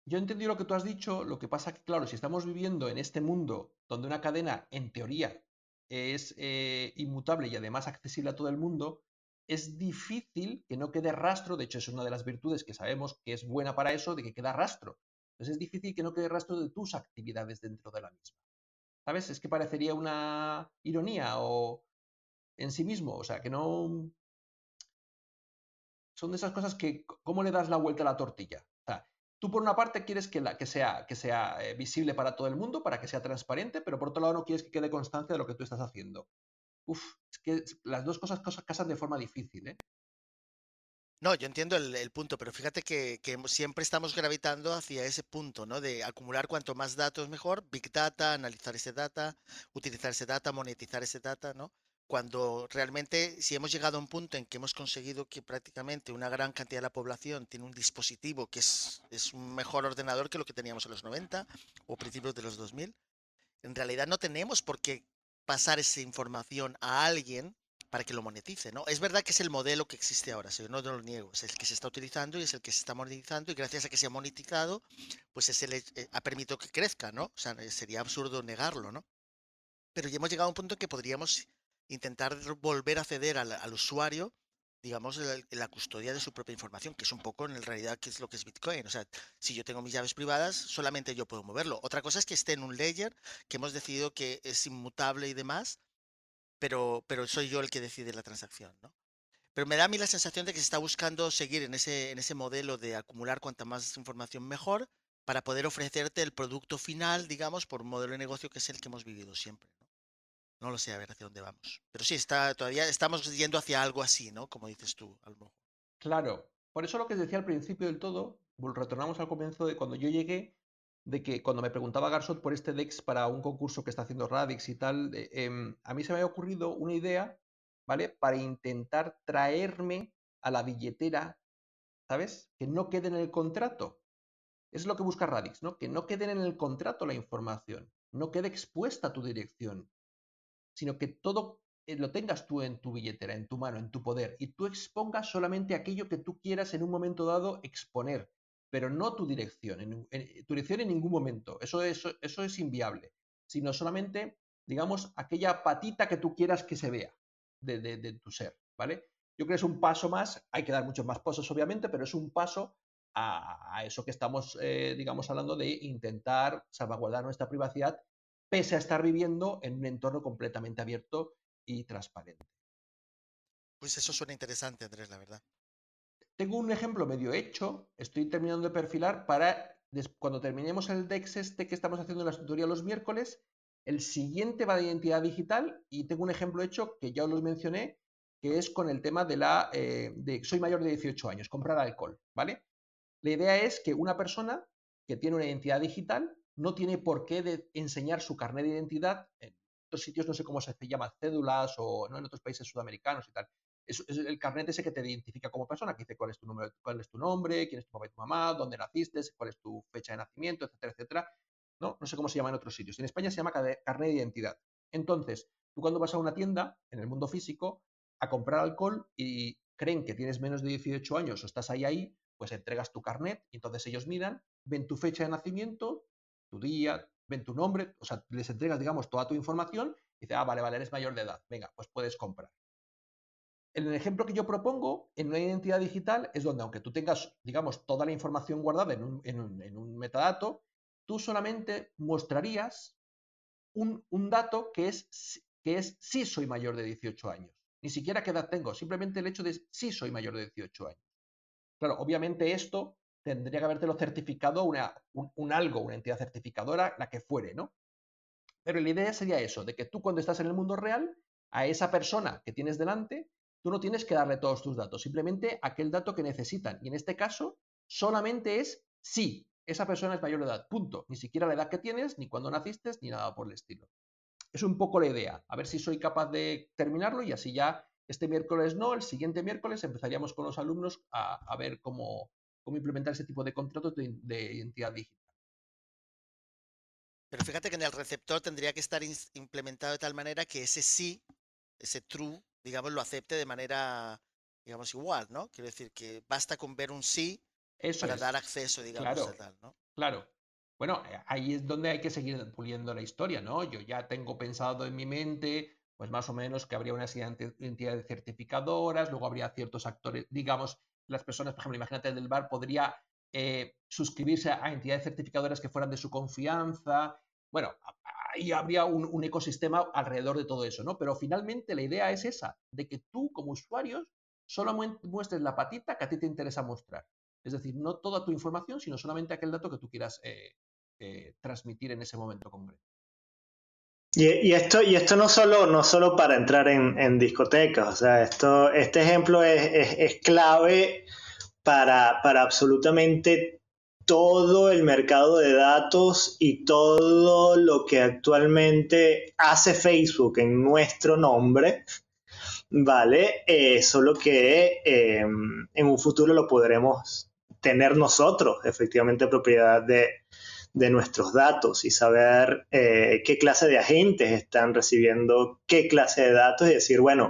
yo entendí lo que tú has dicho, lo que pasa que, claro, si estamos viviendo en este mundo donde una cadena, en teoría, es eh, inmutable y además accesible a todo el mundo, es difícil que no quede rastro, de hecho es una de las virtudes que sabemos que es buena para eso, de que queda rastro. Entonces es difícil que no quede rastro de tus actividades dentro de la misma. ¿Sabes? Es que parecería una ironía o en sí mismo, o sea, que no... Son de esas cosas que, ¿cómo le das la vuelta a la tortilla? Tú por una parte quieres que, la, que sea, que sea eh, visible para todo el mundo, para que sea transparente, pero por otro lado no quieres que quede constancia de lo que tú estás haciendo. Uf, es que las dos cosas, cosas casan de forma difícil, ¿eh? No, yo entiendo el, punto, pero fíjate que, que, siempre estamos gravitando hacia ese punto, ¿no? De acumular cuanto más datos mejor, big data, analizar ese data, utilizar ese data, monetizar ese data, ¿no? Cuando realmente si hemos llegado a un punto en que hemos conseguido que prácticamente una gran cantidad de la población tiene un dispositivo que es, es un mejor ordenador que lo que teníamos en los 90 o principios de los 2000, en realidad no tenemos por qué pasar esa información a alguien para que lo monetice, ¿no? Es verdad que es el modelo que existe ahora, yo no lo niego, es el que se está utilizando y es el que se está monetizando y gracias a que se ha monetizado, pues es el, eh, ha permitido que crezca, ¿no? O sea, sería absurdo negarlo, ¿no? Pero ya hemos llegado a un punto en que podríamos intentar volver a ceder al, usuario, digamos, la, la, custodia de su propia información, que es un poco en realidad que es lo que es Bitcoin. O sea, si yo tengo mis llaves privadas, solamente yo puedo moverlo. Otra cosa es que esté en un layer que hemos decidido que es inmutable y demás, pero, pero soy yo el que decide la transacción, ¿no? Pero me da a mí la sensación de que se está buscando seguir en ese, en ese modelo de acumular cuanta más información mejor para poder ofrecerte el producto final, digamos, por un modelo de negocio que es el que hemos vivido siempre. No lo sé, a ver hacia dónde vamos. Pero sí, está, todavía estamos yendo hacia algo así, ¿no? Como dices tú, Almo. Claro. Por eso lo que decía al principio del todo, retornamos al comienzo de cuando yo llegué, de que cuando me preguntaba Garsot por este DEX para un concurso que está haciendo Radix y tal, em, a mí se me había ocurrido una idea, ¿vale? Para intentar traerme a la billetera, ¿sabes? Que no quede en el contrato. Es lo que busca Radix, ¿no? Que no quede en el contrato la información, no quede expuesta tu dirección sino que todo eh, lo tengas tú en tu billetera, en tu mano, en tu poder, y tú expongas solamente aquello que tú quieras en un momento dado exponer, pero no tu dirección, en, tu dirección en ningún momento, eso, eso, eso es inviable, sino solamente, digamos, aquella patita que tú quieras que se vea de, tu ser, ¿vale? Yo creo que es un paso más, hay que dar muchos más pasos obviamente, pero es un paso a, eso que estamos, eh, digamos, hablando de intentar salvaguardar nuestra privacidad pese a estar viviendo en un entorno completamente abierto y transparente. Pues eso suena interesante, Andrés, la verdad. Tengo un ejemplo medio hecho, estoy terminando de perfilar para cuando terminemos el DEX este que estamos haciendo en la tutoría los miércoles, el siguiente va de identidad digital y tengo un ejemplo hecho que ya os lo mencioné, que es con el tema de la eh, de soy mayor de 18 años, comprar alcohol, ¿vale? La idea es que una persona que tiene una identidad digital no tiene por qué enseñar su carnet de identidad. En otros sitios no sé cómo se llama, cédulas o ¿no? en otros países sudamericanos y tal. Es, el carnet ese que te identifica como persona, que dice cuál es tu número, cuál es tu nombre, quién es tu papá y tu mamá, dónde naciste, cuál es tu fecha de nacimiento, etcétera, etcétera. No, no sé cómo se llama en otros sitios. En España se llama carnet de identidad. Entonces, tú cuando vas a una tienda, en el mundo físico, a comprar alcohol y creen que tienes menos de 18 años o estás ahí ahí, pues entregas tu carnet y entonces ellos miran, ven tu fecha de nacimiento, tu día, ven tu nombre, o sea, les entregas, digamos, toda tu información y dice, ah, vale, vale, eres mayor de edad, venga, pues puedes comprar. En el ejemplo que yo propongo, en una identidad digital, es donde aunque tú tengas, digamos, toda la información guardada en un, metadato, tú solamente mostrarías un, dato que es, que es sí soy mayor de 18 años. Ni siquiera qué edad tengo, simplemente el hecho de sí soy mayor de 18 años. Claro, obviamente esto tendría que habértelo certificado una, un, algo, una entidad certificadora, la que fuere, ¿no? Pero la idea sería eso, de que tú cuando estás en el mundo real, a esa persona que tienes delante, tú no tienes que darle todos tus datos, simplemente aquel dato que necesitan. Y en este caso, solamente es sí, esa persona es mayor de edad, punto. Ni siquiera la edad que tienes, ni cuándo naciste, ni nada por el estilo. Es un poco la idea. A ver si soy capaz de terminarlo y así ya este miércoles no, el siguiente miércoles empezaríamos con los alumnos a, ver cómo, cómo, implementar ese tipo de contratos de, identidad digital. Pero fíjate que en el receptor tendría que estar implementado de tal manera que ese sí, ese true, digamos, lo acepte de manera, digamos, igual, ¿no? Quiero decir que basta con ver un sí para dar acceso, digamos, claro, a tal, ¿no? Claro. Bueno, eh, ahí es donde hay que seguir puliendo la historia, ¿no? Yo ya tengo pensado en mi mente pues más o menos que habría unas entidades certificadoras, luego habría ciertos actores, digamos, las personas, por ejemplo, imagínate el del bar, podría eh, suscribirse a entidades certificadoras que fueran de su confianza. Bueno, ahí habría un, ecosistema alrededor de todo eso, ¿no? Pero finalmente la idea es esa, de que tú como usuario solo muestres la patita que a ti te interesa mostrar. Es decir, no toda tu información, sino solamente aquel dato que tú quieras eh, eh, transmitir en ese momento concreto. Y, esto, no solo, solo para entrar en, discotecas, o sea, esto, este ejemplo es, clave para, absolutamente todo el mercado de datos y todo lo que actualmente hace Facebook en nuestro nombre, ¿vale? Eh, solo que em, en un futuro lo podremos tener nosotros, efectivamente, propiedad de, de nuestros datos y saber eh, qué clase de agentes están recibiendo qué clase de datos y decir, bueno,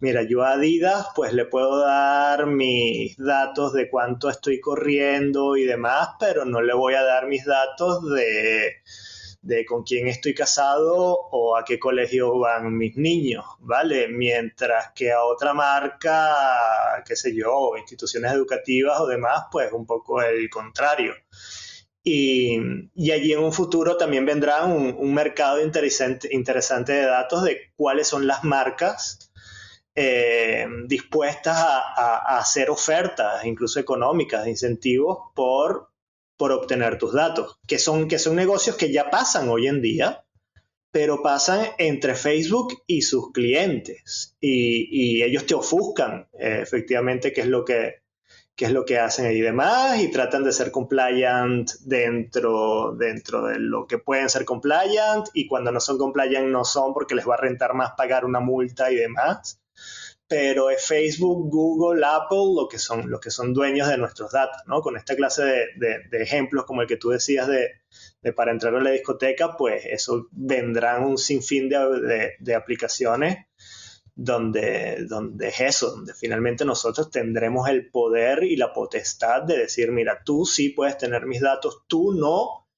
mira, yo a Adidas pues le puedo dar mis datos de cuánto estoy corriendo y demás, pero no le voy a dar mis datos de, de con quién estoy casado o a qué colegio van mis niños, ¿vale? Mientras que a otra marca, qué sé yo, instituciones educativas o demás, pues un poco el contrario. Y, allí en un futuro también vendrá un, mercado interesante, interesante, de datos de cuáles son las marcas eh, dispuestas a, hacer ofertas, incluso económicas, de incentivos por, por obtener tus datos, que son, que son negocios que ya pasan hoy en día, pero pasan entre Facebook y sus clientes. Y, ellos te ofuscan, eh, efectivamente, qué es lo que qué es lo que hacen y demás, y tratan de ser compliant dentro, dentro de lo que pueden ser compliant, y cuando no son compliant no son porque les va a rentar más pagar una multa y demás. Pero es Facebook, Google, Apple lo que son, los que son dueños de nuestros datos, ¿no? Con esta clase de, de, ejemplos como el que tú decías de, de, para entrar a la discoteca, pues eso vendrán un sinfín de, de aplicaciones donde, donde es eso, donde finalmente nosotros tendremos el poder y la potestad de decir, mira, tú sí puedes tener mis datos, tú no,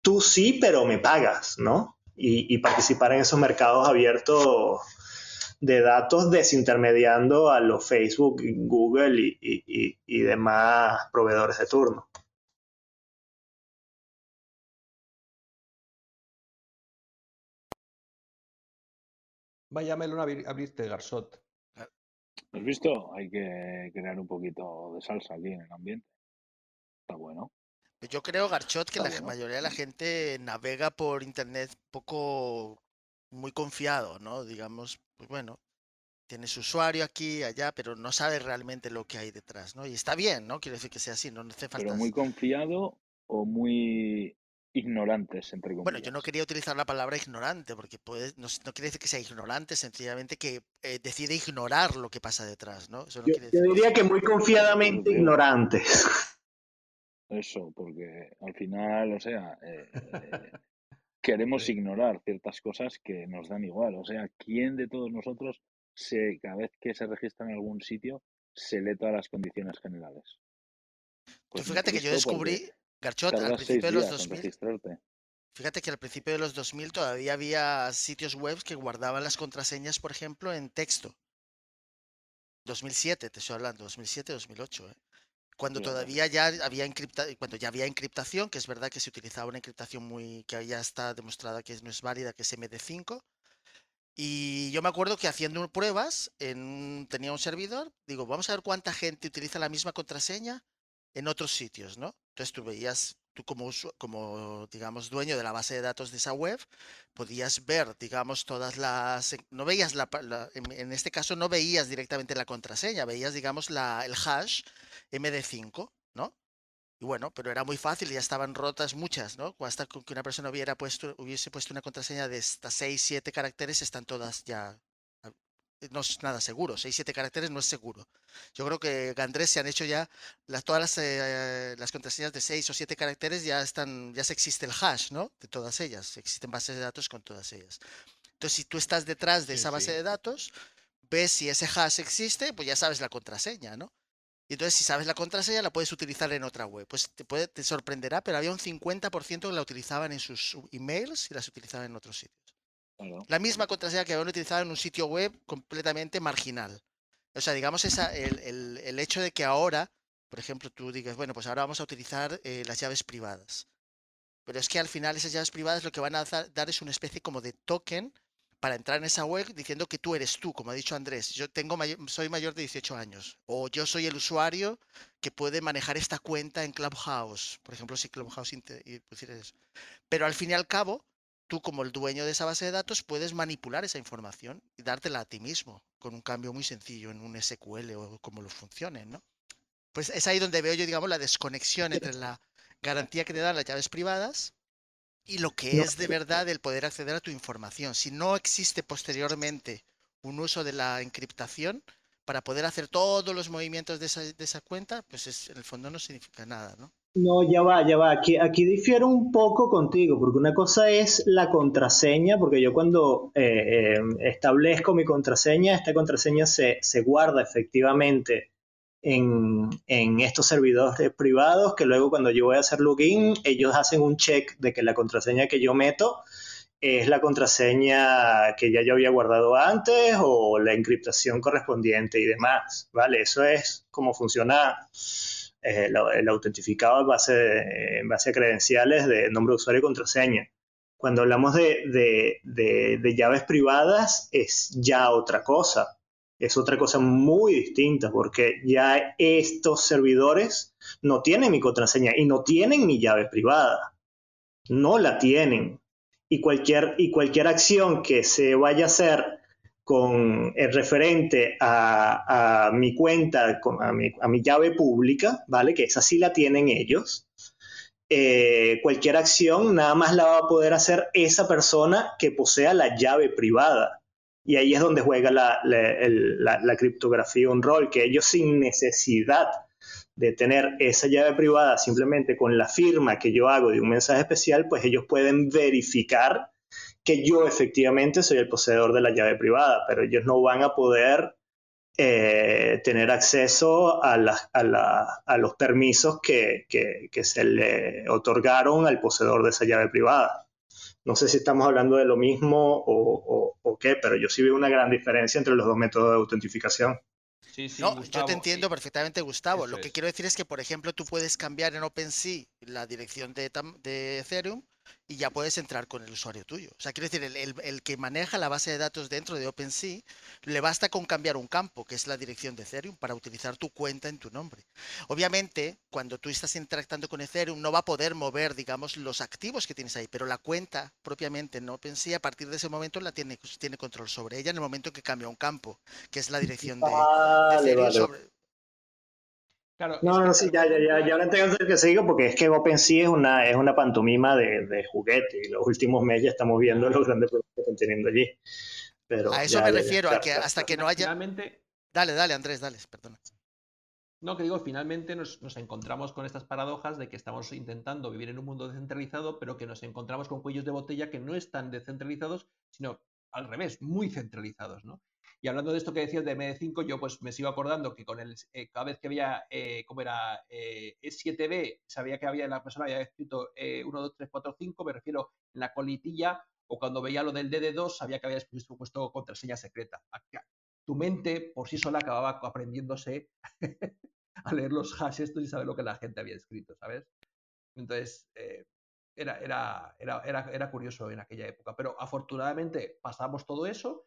tú sí, pero me pagas, ¿no? Y, participar en esos mercados abiertos de datos desintermediando a los Facebook, Google y demás proveedores de turno. Vaya melón abriste, Garzot. ¿Has visto? Hay que crear un poquito de salsa aquí en el ambiente. Está bueno. Yo creo, Garchot, que la mayoría de la gente navega por internet poco muy confiado, ¿no? Digamos, pues bueno, tiene su usuario aquí, allá, pero no sabe realmente lo que hay detrás, ¿no? Y está bien, ¿no? Quiere decir que sea así, no hace falta. Pero muy confiado o muy ignorantes, entre comillas. Bueno, yo no quería utilizar la palabra ignorante, porque puede, no, quiere decir que sea ignorante, sencillamente que eh, decide ignorar lo que pasa detrás, ¿no? yo, diría que muy confiadamente ignorante. Eso, porque al final, o sea, eh, queremos ignorar ciertas cosas que nos dan igual. O sea, ¿quién de todos nosotros, se, cada vez que se registra en algún sitio, se lee todas las condiciones generales? Pues fíjate que yo descubrí, Garchot, al principio de los 2000. Fíjate que al principio de los 2000 todavía había sitios web que guardaban las contraseñas, por ejemplo, en texto. 2007, te estoy hablando, 2007, 2008. ¿eh? Cuando todavía ya había encripta, cuando ya había encriptación, que es verdad que se utilizaba una encriptación muy que ya está demostrada que no es válida, que es MD5. Y yo me acuerdo que haciendo pruebas, en, tenía un servidor, digo, vamos a ver cuánta gente utiliza la misma contraseña en otros sitios, ¿no? Entonces tú veías, tú como, como, digamos, dueño de la base de datos de esa web, podías ver, digamos, todas las... No veías la... en, este caso no veías directamente la contraseña, veías, digamos, la, el hash MD5, ¿no? Y bueno, pero era muy fácil, ya estaban rotas muchas, ¿no? Hasta que una persona hubiera puesto, hubiese puesto una contraseña de hasta 6, 7 caracteres, están todas ya no es nada seguro. 6, 7 caracteres no es seguro. Yo creo que Gandrés se han hecho ya las, todas las, eh, las, contraseñas de 6 o 7 caracteres ya están, ya se existe el hash, ¿no? De todas ellas. Existen bases de datos con todas ellas. Entonces, si tú estás detrás de esa base de datos, ves si ese hash existe, pues ya sabes la contraseña, ¿no? Y entonces, si sabes la contraseña, la puedes utilizar en otra web. Pues te, puede, te sorprenderá, pero había un 50% que la utilizaban en sus emails y las utilizaban en otros sitios. La misma contraseña que habían utilizado en un sitio web completamente marginal. O sea, digamos, esa, el, el, hecho de que ahora, por ejemplo, tú digas, bueno, pues ahora vamos a utilizar eh, las llaves privadas. Pero es que al final esas llaves privadas lo que van a dar es una especie como de token para entrar en esa web diciendo que tú eres tú, como ha dicho Andrés. Yo tengo soy mayor de 18 años. O yo soy el usuario que puede manejar esta cuenta en Clubhouse. Por ejemplo, si Clubhouse... Eso. Pero al fin y al cabo, tú como el dueño de esa base de datos puedes manipular esa información y dártela a ti mismo con un cambio muy sencillo en un SQL o como lo funcione, ¿no? Pues es ahí donde veo yo, digamos, la desconexión entre la garantía que te dan las llaves privadas y lo que es de verdad el poder acceder a tu información. Si no existe posteriormente un uso de la encriptación para poder hacer todos los movimientos de esa, de esa cuenta, pues es, en el fondo no significa nada, ¿no? No, ya va, ya va. Aquí, aquí difiero un poco contigo, porque una cosa es la contraseña, porque yo cuando eh, eh, establezco mi contraseña, esta contraseña se, guarda efectivamente en, en, estos servidores privados, que luego cuando yo voy a hacer login, ellos hacen un check de que la contraseña que yo meto es la contraseña que ya yo había guardado antes o la encriptación correspondiente y demás, ¿vale? Eso es como funciona eh, el, autentificado en base, en base a credenciales de nombre de usuario y contraseña. Cuando hablamos de, llaves privadas es ya otra cosa. Es otra cosa muy distinta porque ya estos servidores no tienen mi contraseña y no tienen mi llave privada. No la tienen. Y cualquier, y cualquier acción que se vaya a hacer con el referente a, mi cuenta, a, mi, llave pública, ¿vale? Que esa sí la tienen ellos. Eh, cualquier acción nada más la va a poder hacer esa persona que posea la llave privada. Y ahí es donde juega la, la criptografía un rol, que ellos sin necesidad de tener esa llave privada simplemente con la firma que yo hago de un mensaje especial, pues ellos pueden verificar que yo efectivamente soy el poseedor de la llave privada, pero ellos no van a poder eh, tener acceso a, los permisos que, se le otorgaron al poseedor de esa llave privada. No sé si estamos hablando de lo mismo o, qué, pero yo sí veo una gran diferencia entre los dos métodos de autentificación. Sí, sí, no, yo te entiendo perfectamente, Gustavo. lo que quiero decir es que, por ejemplo, tú puedes cambiar en OpenSea la dirección de, de Ethereum y ya puedes entrar con el usuario tuyo. O sea, quiero decir, el, que maneja la base de datos dentro de OpenSea, le basta con cambiar un campo, que es la dirección de Ethereum, para utilizar tu cuenta en tu nombre. Obviamente, cuando tú estás interactuando con Ethereum, no va a poder mover, digamos, los activos que tienes ahí, pero la cuenta propiamente en OpenSea, a partir de ese momento, la tiene, tiene control sobre ella en el momento en que cambia un campo, que es la dirección de, Ethereum sobre no, no, sí, ya, ya, ya, ya ahora tengo que seguir porque es que OpenSea es una, es una pantomima de, de juguete y los últimos meses ya estamos viendo los grandes problemas que están teniendo allí. Pero a eso me refiero, a que hasta que no haya... Finalmente... Dale, dale, Andrés, dale, perdona. No, que digo, finalmente nos, nos, encontramos con estas paradojas de que estamos intentando vivir en un mundo descentralizado, pero que nos encontramos con cuellos de botella que no están descentralizados, sino al revés, muy centralizados, ¿no? Y hablando de esto que decías de MD5, yo pues me sigo acordando que con el, eh, cada vez que había, eh, como era eh, E7B, sabía que había la persona había escrito 1, 2, 3, 4, 5, me refiero en la colitilla, o cuando veía lo del DD2, sabía que había puesto, puesto contraseña secreta. Tu mente por sí sola acababa aprendiéndose a leer los hash estos y saber lo que la gente había escrito, ¿sabes? Entonces, eh, era, era, era, era curioso en aquella época. Pero afortunadamente pasamos todo eso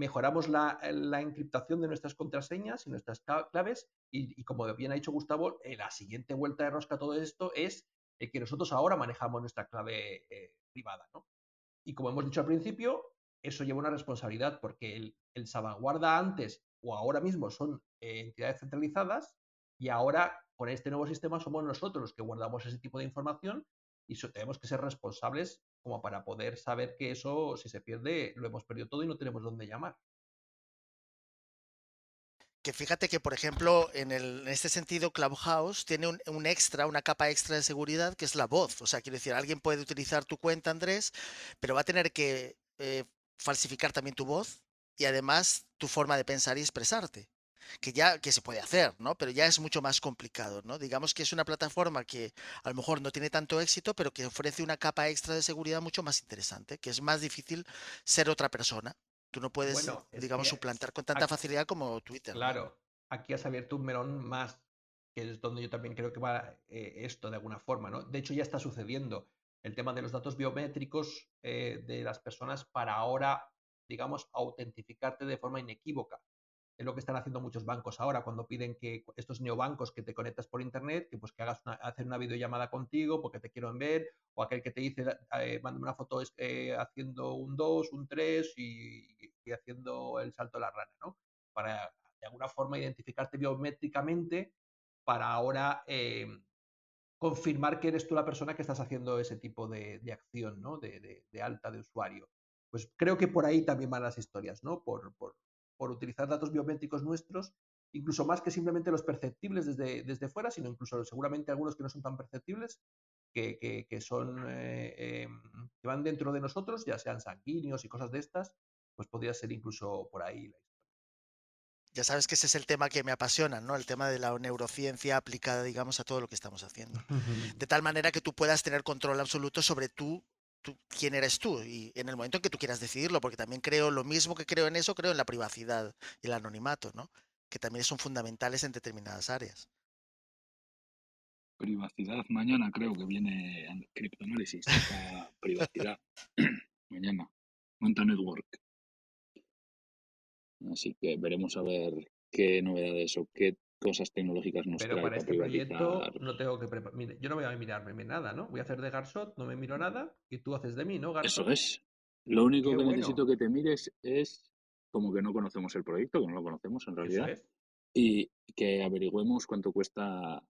mejoramos la, la, encriptación de nuestras contraseñas y nuestras claves y, como bien ha dicho Gustavo, eh, la siguiente vuelta de rosca a todo esto es que nosotros ahora manejamos nuestra clave eh, privada. Y como hemos dicho al principio, eso lleva una responsabilidad porque el, el salvaguarda antes o ahora mismo son eh, entidades centralizadas y ahora con este nuevo sistema somos nosotros los que guardamos ese tipo de información y tenemos que ser responsables como para poder saber que eso, si se pierde, lo hemos perdido todo y no tenemos dónde llamar. Que fíjate que, por ejemplo, en, el, en este sentido, Clubhouse tiene un, extra, una capa extra de seguridad que es la voz. O sea, quiero decir, alguien puede utilizar tu cuenta, Andrés, pero va a tener que eh, falsificar también tu voz y además tu forma de pensar y expresarte que ya que se puede hacer, ¿no? Pero ya es mucho más complicado, ¿no? Digamos que es una plataforma que a lo mejor no tiene tanto éxito, pero que ofrece una capa extra de seguridad mucho más interesante, que es más difícil ser otra persona. Tú no puedes, digamos, suplantar con tanta facilidad como Twitter. Claro, aquí has abierto un melón más, que es donde yo también creo que va eh, esto de alguna forma, ¿no? De hecho, ya está sucediendo el tema de los datos biométricos eh, de las personas para ahora, digamos, autentificarte de forma inequívoca es lo que están haciendo muchos bancos ahora cuando piden que estos neobancos que te conectas por internet, que pues que hagas una, hacer una videollamada contigo porque te quiero ver, o aquel que te dice, eh, mándame una foto eh, haciendo un 2, un 3 y, haciendo el salto de la rana, ¿no? Para de alguna forma identificarte biométricamente para ahora eh, confirmar que eres tú la persona que estás haciendo ese tipo de, acción, ¿no? De, alta de usuario. Pues creo que por ahí también van las historias, ¿no? Por, por utilizar datos biométricos nuestros, incluso más que simplemente los perceptibles desde, desde fuera, sino incluso seguramente algunos que no son tan perceptibles, que, que, son, eh, em, que van dentro de nosotros, ya sean sanguíneos y cosas de estas, pues podría ser incluso por ahí la historia. Ya sabes que ese es el tema que me apasiona, ¿no? El tema de la neurociencia aplicada, digamos, a todo lo que estamos haciendo. De tal manera que tú puedas tener control absoluto sobre quién eres tú y en el momento en que tú quieras decidirlo, porque también creo lo mismo que creo en eso, creo en la privacidad y el anonimato, ¿no? Que también son fundamentales en determinadas áreas. Privacidad, mañana creo que viene criptoanálisis, privacidad, mañana, Manta Network. Así que veremos a ver qué novedades o qué cosas tecnológicas nos Pero para este proyecto no tengo que preparar. Yo no voy a mirarme nada, ¿no? Voy a hacer de Garsot, no me miro nada y tú haces de mí, ¿no, Garsot? Eso es. Lo único que necesito que te mires es como que no conocemos el proyecto, que no lo conocemos en realidad, y que averigüemos cuánto cuesta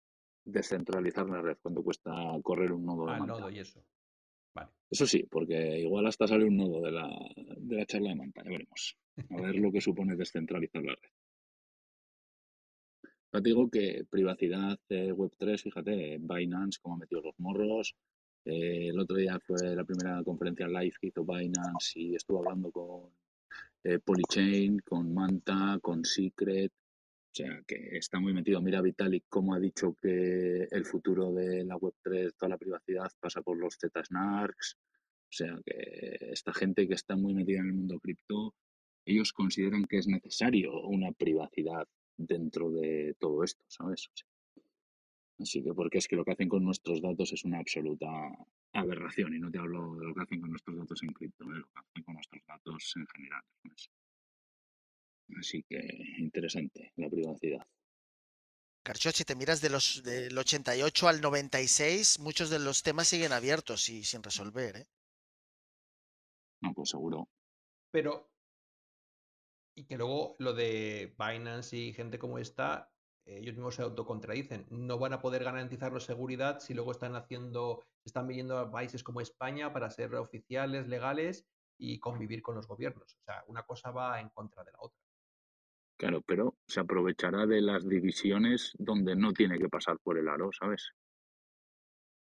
descentralizar la red, cuánto cuesta correr un nodo de ah, nodo y eso. Vale. Eso sí, porque igual hasta sale un nodo de la, de la charla de Manta, ya veremos. A ver lo que supone descentralizar la red. Ya te digo que privacidad Web3, fíjate, Binance, como ha metido los morros. Eh, el otro día fue la primera conferencia live que hizo Binance y estuvo hablando con eh, Polychain, con Manta, con Secret. O sea, que está muy metido. Mira Vitalik cómo ha dicho que el futuro de la Web3, toda la privacidad, pasa por los Z-Snarks. O sea, que esta gente que está muy metida en el mundo cripto, ellos consideran que es necesario una privacidad dentro de todo esto, ¿sabes? así que porque es que lo que hacen con nuestros datos es una absoluta aberración y no te hablo de lo que hacen con nuestros datos en cripto, de ¿eh? lo que hacen con nuestros datos en general. Así que interesante la privacidad. Carchot, si te miras de los, del 88 al 96, muchos de los temas siguen abiertos y sin resolver. ¿eh? No, pues seguro. Pero y que luego lo de Binance y gente como esta, ellos mismos se autocontradicen. No van a poder garantizar seguridad si luego están haciendo, están viniendo a países como España para ser oficiales, legales y convivir con los gobiernos. O sea, una cosa va en contra de la otra. Claro, pero se aprovechará de las divisiones donde no tiene que pasar por el aro, ¿sabes?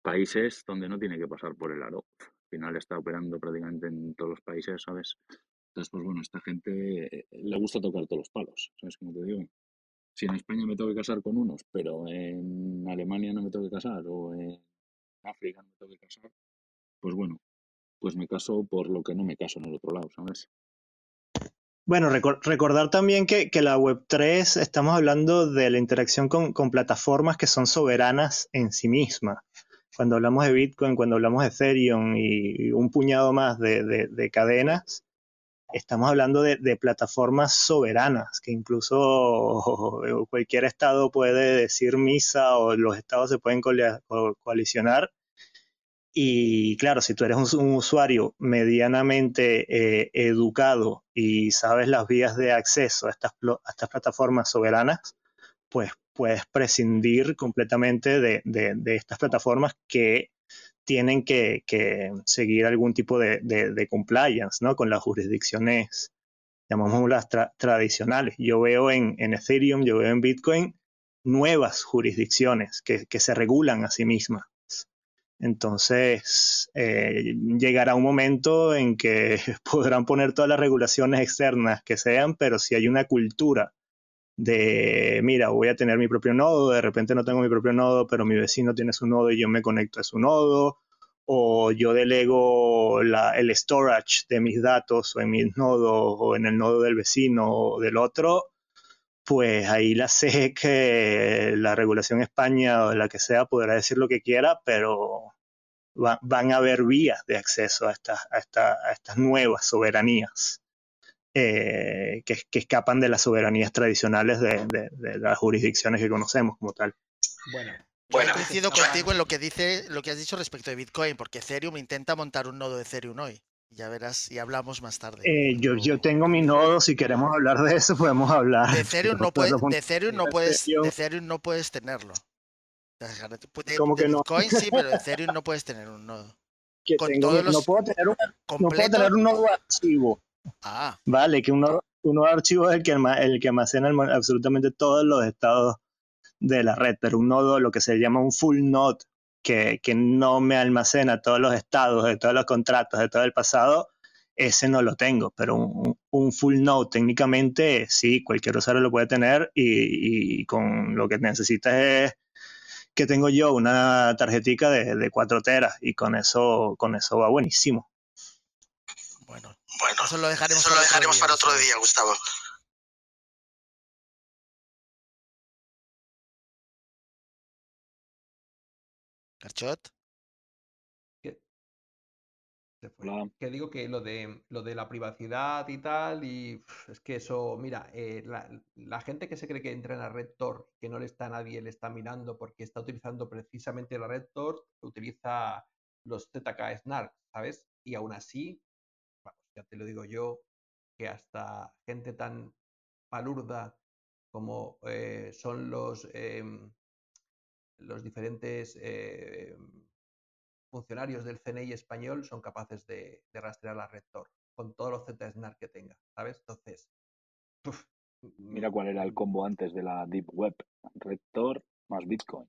Países donde no tiene que pasar por el aro. Al final está operando prácticamente en todos los países, ¿sabes? Entonces, pues bueno, esta gente eh, le gusta tocar todos los palos, ¿sabes cómo te digo? Si en España me tengo que casar con unos, pero en Alemania no me tengo que casar, o en África no me tengo que casar, pues bueno, pues me caso por lo que no me caso en el otro lado, ¿sabes? Bueno, recordar también que, la Web3 estamos hablando de la interacción con, plataformas que son soberanas en sí mismas. Cuando hablamos de Bitcoin, cuando hablamos de Ethereum y un puñado más de, cadenas, estamos hablando de, plataformas soberanas, que incluso cualquier estado puede decir misa o los estados se pueden coalicionar. Y claro, si tú eres un, usuario medianamente eh, educado y sabes las vías de acceso a estas, estas plataformas soberanas, pues puedes prescindir completamente de, estas plataformas que tienen que, seguir algún tipo de, compliance ¿no? con las jurisdicciones, llamémoslas tradicionales. Yo veo en, Ethereum, yo veo en Bitcoin nuevas jurisdicciones que, que se regulan a sí mismas entonces, eh, llegará un momento en que podrán poner todas las regulaciones externas que sean, pero si hay una cultura de, mira, voy a tener mi propio nodo, de repente no tengo mi propio nodo, pero mi vecino tiene su nodo y yo me conecto a su nodo, o yo delego el storage de mis datos o en mis nodos o en el nodo del vecino o del otro, pues ahí la que la regulación España o la que sea podrá decir lo que quiera, pero van a haber vías de acceso a estas, a estas nuevas soberanías eh, que, escapan de las soberanías tradicionales de, las jurisdicciones que conocemos como tal. Bueno, bueno, coincido contigo en lo que dice, lo que has dicho respecto de Bitcoin, porque Ethereum intenta montar un nodo de Ethereum hoy. Ya verás, y hablamos más tarde. Eh, yo, yo tengo mi nodo, si queremos hablar de eso, podemos hablar. De Ethereum no, puedes, de Ethereum no puedes, de Ethereum no puedes tenerlo. ¿Cómo que no? Bitcoin sí, pero Ethereum no puedes tener un nodo. no, puedo tener un, no puedo tener un nodo archivo. Ah. Vale, que un nodo, un nodo archivo es el que, el que almacena absolutamente todos los estados de la red, pero un nodo, lo que se llama un full node, que, que no me almacena todos los estados de todos los contratos de todo el pasado, ese no lo tengo, pero un, full node técnicamente sí, cualquier usuario lo puede tener y, y, con lo que necesitas es que tengo yo una tarjetita de, de 4 teras y con eso, con eso va buenísimo. Bueno, eso lo dejaremos, eso lo dejaremos para otro día, Gustavo. Carchot. Que digo que lo de, lo de la privacidad y tal, y es que eso, mira, eh, la, gente que se cree que entra en la red Tor, que no le está nadie, le está mirando porque está utilizando precisamente la red Tor, utiliza los ZK Snark, ¿sabes? Y aún así, ya te lo digo yo, que hasta gente tan palurda como eh, son los, em, los diferentes eh, funcionarios del CNI español son capaces de, rastrear la red Tor con todos los ZSNAR que tenga, ¿sabes? Entonces, mira cuál era el combo antes de la Deep Web, red Tor más Bitcoin.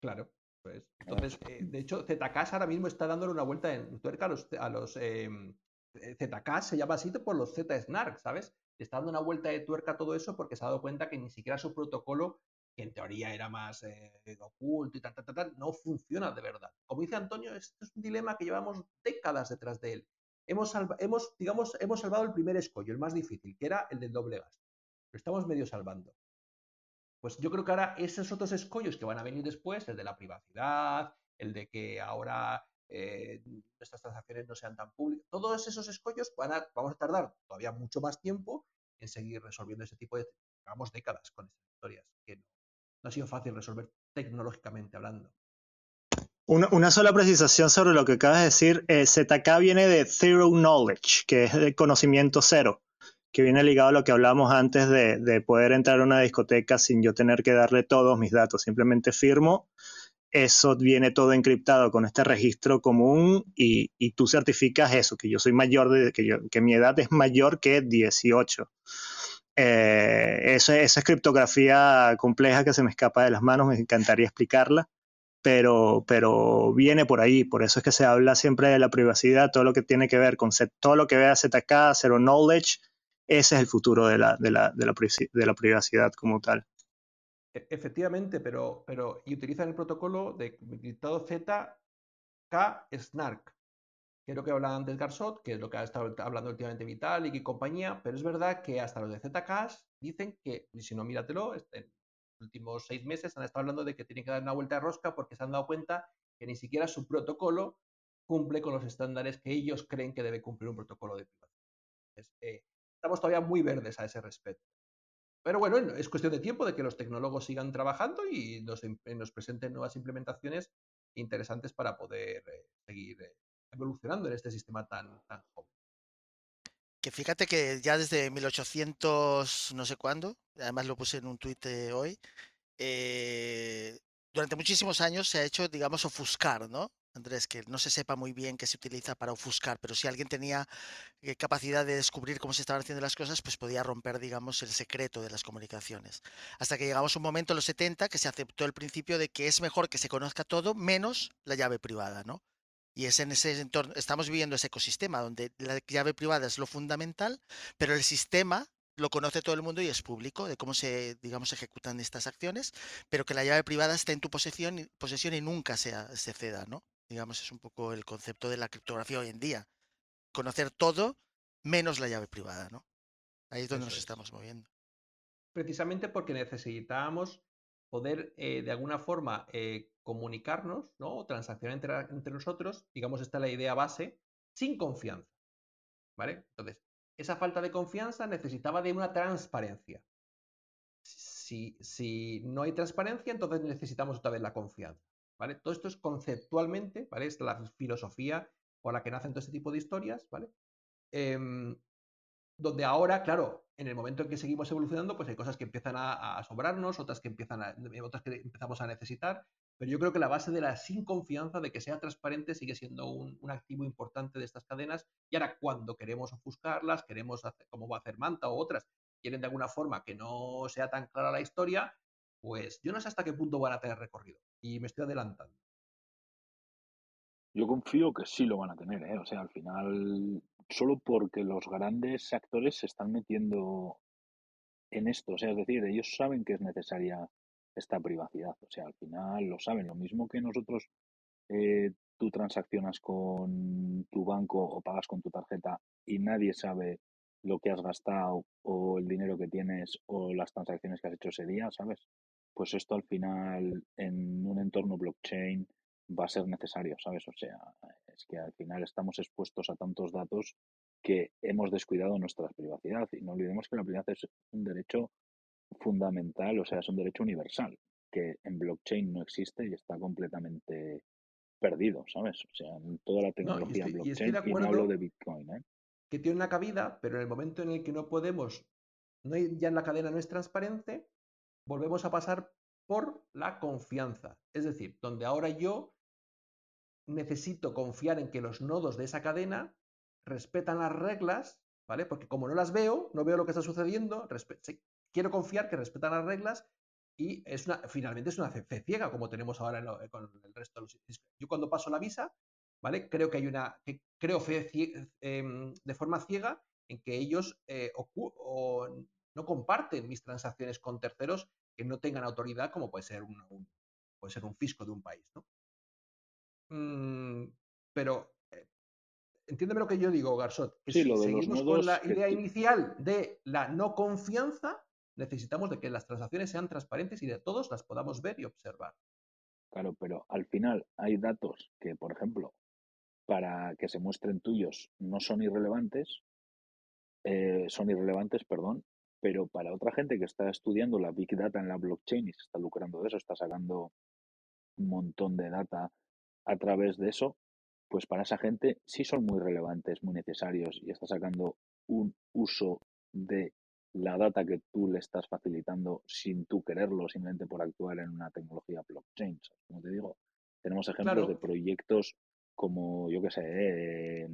Claro, pues. Entonces, eh, de hecho, ZK ahora mismo está dándole una vuelta en tuerca a los, a los em, ZK se llama así por los ZSNARK, ¿sabes? Está dando una vuelta de tuerca a todo eso porque se ha dado cuenta que ni siquiera su protocolo que en teoría era más eh, oculto y tal, tal, tal, no funciona de verdad. Como dice Antonio, esto es un dilema que llevamos décadas detrás de él. Hemos, hemos, digamos, hemos salvado el primer escollo, el más difícil, que era el del doble gasto. Lo estamos medio salvando. Pues yo creo que ahora esos otros escollos que van a venir después, el de la privacidad, el de que ahora eh, nuestras transacciones no sean tan públicas, todos esos escollos van a, vamos a tardar todavía mucho más tiempo en seguir resolviendo ese tipo de, digamos, décadas con estas historias que no, no ha sido fácil resolver tecnológicamente hablando. Una, sola precisación sobre lo que acabas de decir. Eh, ZK viene de Zero Knowledge, que es de conocimiento cero, que viene ligado a lo que hablamos antes de, poder entrar a una discoteca sin yo tener que darle todos mis datos. Simplemente firmo. Eso viene todo encriptado con este registro común y, tú certificas eso, que yo soy mayor, de, que, que mi edad es mayor que 18. Eh, esa es criptografía compleja que se me escapa de las manos, me encantaría explicarla, pero, pero viene por ahí, por eso es que se habla siempre de la privacidad, todo lo que tiene que ver con todo lo que vea ZK, Zero Knowledge, ese es el futuro de la, de la, de la privacidad como tal. E, efectivamente, pero, pero y utilizan el protocolo de criptado ZK Snark, Creo que hablaba antes Garsot, que es lo que ha estado hablando últimamente Vitalik y compañía, pero es verdad que hasta los de Zcash dicen que, y si no, míratelo, en los últimos seis meses han estado hablando de que tienen que dar una vuelta de rosca porque se han dado cuenta que ni siquiera su protocolo cumple con los estándares que ellos creen que debe cumplir un protocolo de privacidad. Eh, estamos todavía muy verdes a ese respecto. Pero bueno, es cuestión de tiempo de que los tecnólogos sigan trabajando y nos, nos presenten nuevas implementaciones interesantes para poder eh, seguir eh, evolucionando en este sistema tan, tan joven. Que fíjate que ya desde 1800 no sé cuándo, además lo puse en un tuit hoy, eh, durante muchísimos años se ha hecho, digamos, ofuscar, ¿no? Andrés, que no se sepa muy bien qué se utiliza para ofuscar, pero si alguien tenía eh, capacidad de descubrir cómo se estaban haciendo las cosas, pues podía romper, digamos, el secreto de las comunicaciones. Hasta que llegamos a un momento en los 70 que se aceptó el principio de que es mejor que se conozca todo menos la llave privada, ¿no? Y es en ese entorno, estamos viviendo ese ecosistema donde la llave privada es lo fundamental, pero el sistema lo conoce todo el mundo y es público de cómo se, digamos, ejecutan estas acciones, pero que la llave privada esté en tu posesión, posesión y nunca sea, se ceda, ¿no? Digamos, es un poco el concepto de la criptografía hoy en día. Conocer todo menos la llave privada, ¿no? Ahí es donde nos estamos moviendo. Precisamente porque necesitamos poder eh, de alguna forma eh, comunicarnos, ¿no? O transaccionar entre, entre, nosotros, digamos, esta es la idea base, sin confianza. ¿Vale? Entonces, esa falta de confianza necesitaba de una transparencia. Si, si no hay transparencia, entonces necesitamos otra vez la confianza. ¿Vale? Todo esto es conceptualmente, ¿vale? Es la filosofía por la que nacen todo este tipo de historias, ¿vale? Em, donde ahora, claro, en el momento en que seguimos evolucionando, pues hay cosas que empiezan a, sobrarnos, otras que empiezan a, otras que empezamos a necesitar, pero yo creo que la base de la sin confianza, de que sea transparente, sigue siendo un, un activo importante de estas cadenas. Y ahora, cuando queremos ofuscarlas, queremos hacer, como va a hacer Manta o otras, quieren de alguna forma que no sea tan clara la historia, pues yo no sé hasta qué punto van a tener recorrido. Y me estoy adelantando. Yo confío que sí lo van a tener, ¿eh? O sea, al final, solo porque los grandes actores se están metiendo en esto. O sea, es decir, ellos saben que es necesaria esta privacidad. O sea, al final lo saben. Lo mismo que nosotros, eh, tú transaccionas con tu banco o pagas con tu tarjeta y nadie sabe lo que has gastado o el dinero que tienes o las transacciones que has hecho ese día, ¿sabes? Pues esto al final en un entorno blockchain va a ser necesario, ¿sabes? O sea, es que al final estamos expuestos a tantos datos que hemos descuidado nuestra privacidad y no olvidemos que la privacidad es un derecho fundamental, o sea, es un derecho universal que en blockchain no existe y está completamente perdido, ¿sabes? O sea, en toda la tecnología blockchain, y, no hablo de Bitcoin, ¿eh? que tiene una cabida, pero en el momento en el que no podemos, no ya en la cadena no es transparente, volvemos a pasar por la confianza. Es decir, donde ahora yo necesito confiar en que los nodos de esa cadena respetan las reglas, ¿vale? Porque como no las veo, no veo lo que está sucediendo, quiero confiar que respetan las reglas y es una, finalmente es una fe ciega como tenemos ahora con el resto de los... Yo cuando paso la visa, ¿vale? Creo que hay una, creo fe em, de forma ciega en que ellos eh, no comparten mis transacciones con terceros que no tengan autoridad, como puede ser un, puede ser un fisco de un país, ¿no? Mm, pero eh, entiéndeme lo que yo digo, Garsot, que si seguimos con la idea inicial de la no confianza, necesitamos de que las transacciones sean transparentes y de todos las podamos ver y observar. Claro, pero al final hay datos que, por ejemplo, para que se muestren tuyos no son irrelevantes, eh, son irrelevantes, perdón, pero para otra gente que está estudiando la Big Data en la blockchain y se está lucrando de eso, está sacando un montón de data a través de eso, pues para esa gente sí son muy relevantes, muy necesarios y está sacando un uso de la data que tú le estás facilitando sin tú quererlo, simplemente por actuar en una tecnología blockchain. Como te digo, tenemos ejemplos de proyectos como, yo qué sé, eh,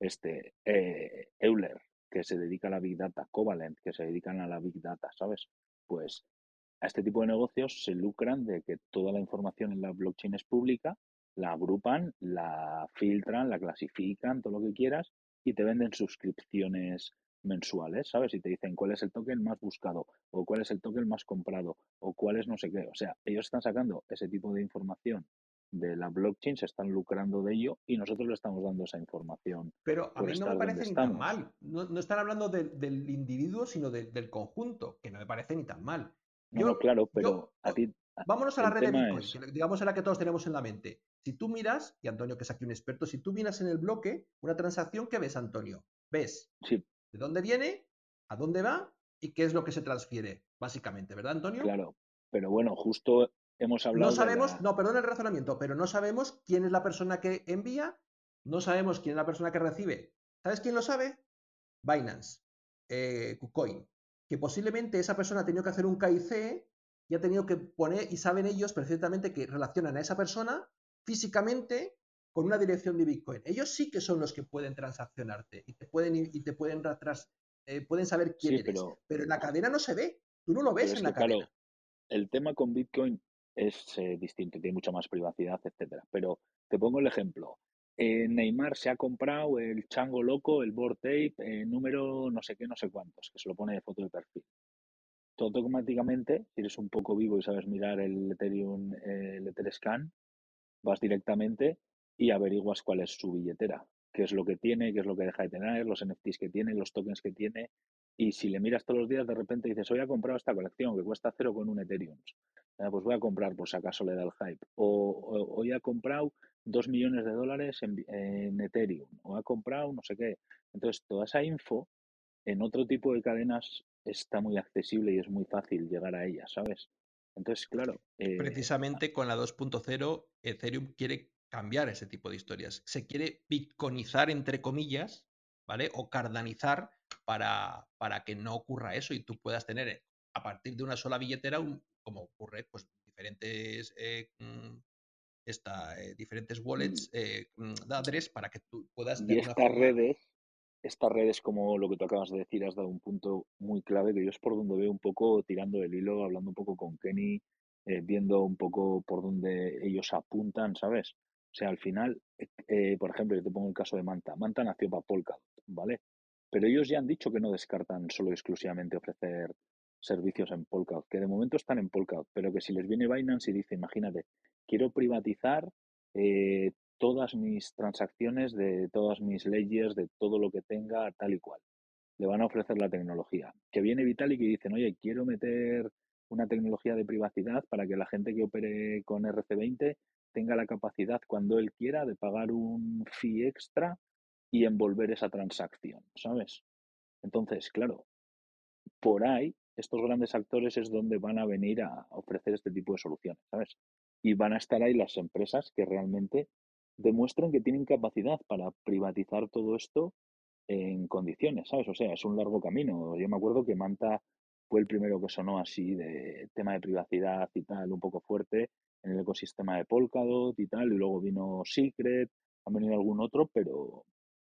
este, eh, Euler, que se dedica a la Big Data, Covalent, que se dedican a la Big Data, ¿sabes? Pues a este tipo de negocios se lucran de que toda la información en la blockchain es pública, la agrupan, la filtran, la clasifican, todo lo que quieras, y te venden suscripciones mensuales, ¿sabes? Y te dicen cuál es el token más buscado, o cuál es el token más comprado, o cuál es no sé qué. O sea, ellos están sacando ese tipo de información de la blockchain se están lucrando de ello y nosotros le estamos dando esa información. Pero a mí no me parece ni tan mal. No, están hablando del individuo, sino del conjunto, que no me parece ni tan mal. Yo, claro, pero a ti. Vámonos a la red de Bitcoin, digamos en la que todos tenemos en la mente. Si tú miras, y Antonio que es aquí un experto, si tú miras en el bloque una transacción, ¿qué ves, Antonio? Ves sí. de dónde viene, a dónde va y qué es lo que se transfiere, básicamente, ¿verdad, Antonio? Claro, pero bueno, justo hemos hablado. No sabemos, no, perdón el razonamiento, pero no sabemos quién es la persona que envía, no sabemos quién es la persona que recibe. ¿Sabes quién lo sabe? Binance, eh, KuCoin, que posiblemente esa persona ha tenido que hacer un KIC y ha tenido que poner, y saben ellos perfectamente que relacionan a esa persona físicamente con una dirección de Bitcoin. Ellos sí que son los que pueden transaccionarte y te pueden, y te pueden, eh, pueden saber quién eres. Pero, en la cadena no se ve. Tú no lo ves en la cadena. el tema con Bitcoin es eh, distinto, tiene mucha más privacidad, etcétera. Pero te pongo el ejemplo. Eh, Neymar se ha comprado el chango loco, el board tape, número no sé qué, no sé cuántos, que se lo pone de foto de perfil. Todo automáticamente, si eres un poco vivo y sabes mirar el Ethereum, el Etherscan, vas directamente y averiguas cuál es su billetera, qué es lo que tiene, qué es lo que deja de tener, los NFTs que tiene, los tokens que tiene. Y si le miras todos los días, de repente dices, hoy ha comprado esta colección que cuesta cero con un Ethereum. pues voy a comprar por si acaso le da el hype. O, hoy ha comprado dos millones de dólares en, Ethereum. O ha comprado no sé qué. Entonces, toda esa info en otro tipo de cadenas está muy accesible y es muy fácil llegar a ella, ¿sabes? Entonces, claro. Eh, Precisamente con la 2.0, Ethereum quiere cambiar ese tipo de historias. Se quiere bitcoinizar, entre comillas, ¿vale? O cardanizar para, para que no ocurra eso y tú puedas tener eh, a partir de una sola billetera, como ocurre, pues diferentes, eh, mm, diferentes wallets, mm. eh, mm, para que tú puedas... Y estas redes estas redes, como lo que tú acabas de decir, has dado un punto muy clave que yo es por donde veo un poco tirando el hilo, hablando un poco con Kenny, eh, viendo un poco por donde ellos apuntan, ¿sabes? O sea, al final, eh, eh, por ejemplo, yo te pongo el caso de Manta. Manta nació para Polkadot, ¿vale? Pero ellos ya han dicho que no descartan solo exclusivamente ofrecer servicios en Polkadot, que de momento están en Polkadot, pero que si les viene Binance y dice, imagínate, quiero privatizar eh, todas mis transacciones, de todas mis leyes, de todo lo que tenga, tal y cual. Le van a ofrecer la tecnología. Que viene Vitalik y dicen, oye, quiero meter una tecnología de privacidad para que la gente que opere con RC20 tenga la capacidad cuando él quiera de pagar un fee extra y envolver esa transacción, ¿sabes? Entonces, claro, por ahí estos grandes actores es donde van a venir a ofrecer este tipo de soluciones, ¿sabes? Y van a estar ahí las empresas que realmente demuestran que tienen capacidad para privatizar todo esto en condiciones, ¿sabes? O sea, es un largo camino. Yo me acuerdo que Manta fue el primero que sonó así de tema de privacidad y tal, un poco fuerte en el ecosistema de Polkadot y tal, y luego vino Secret, han venido algún otro, pero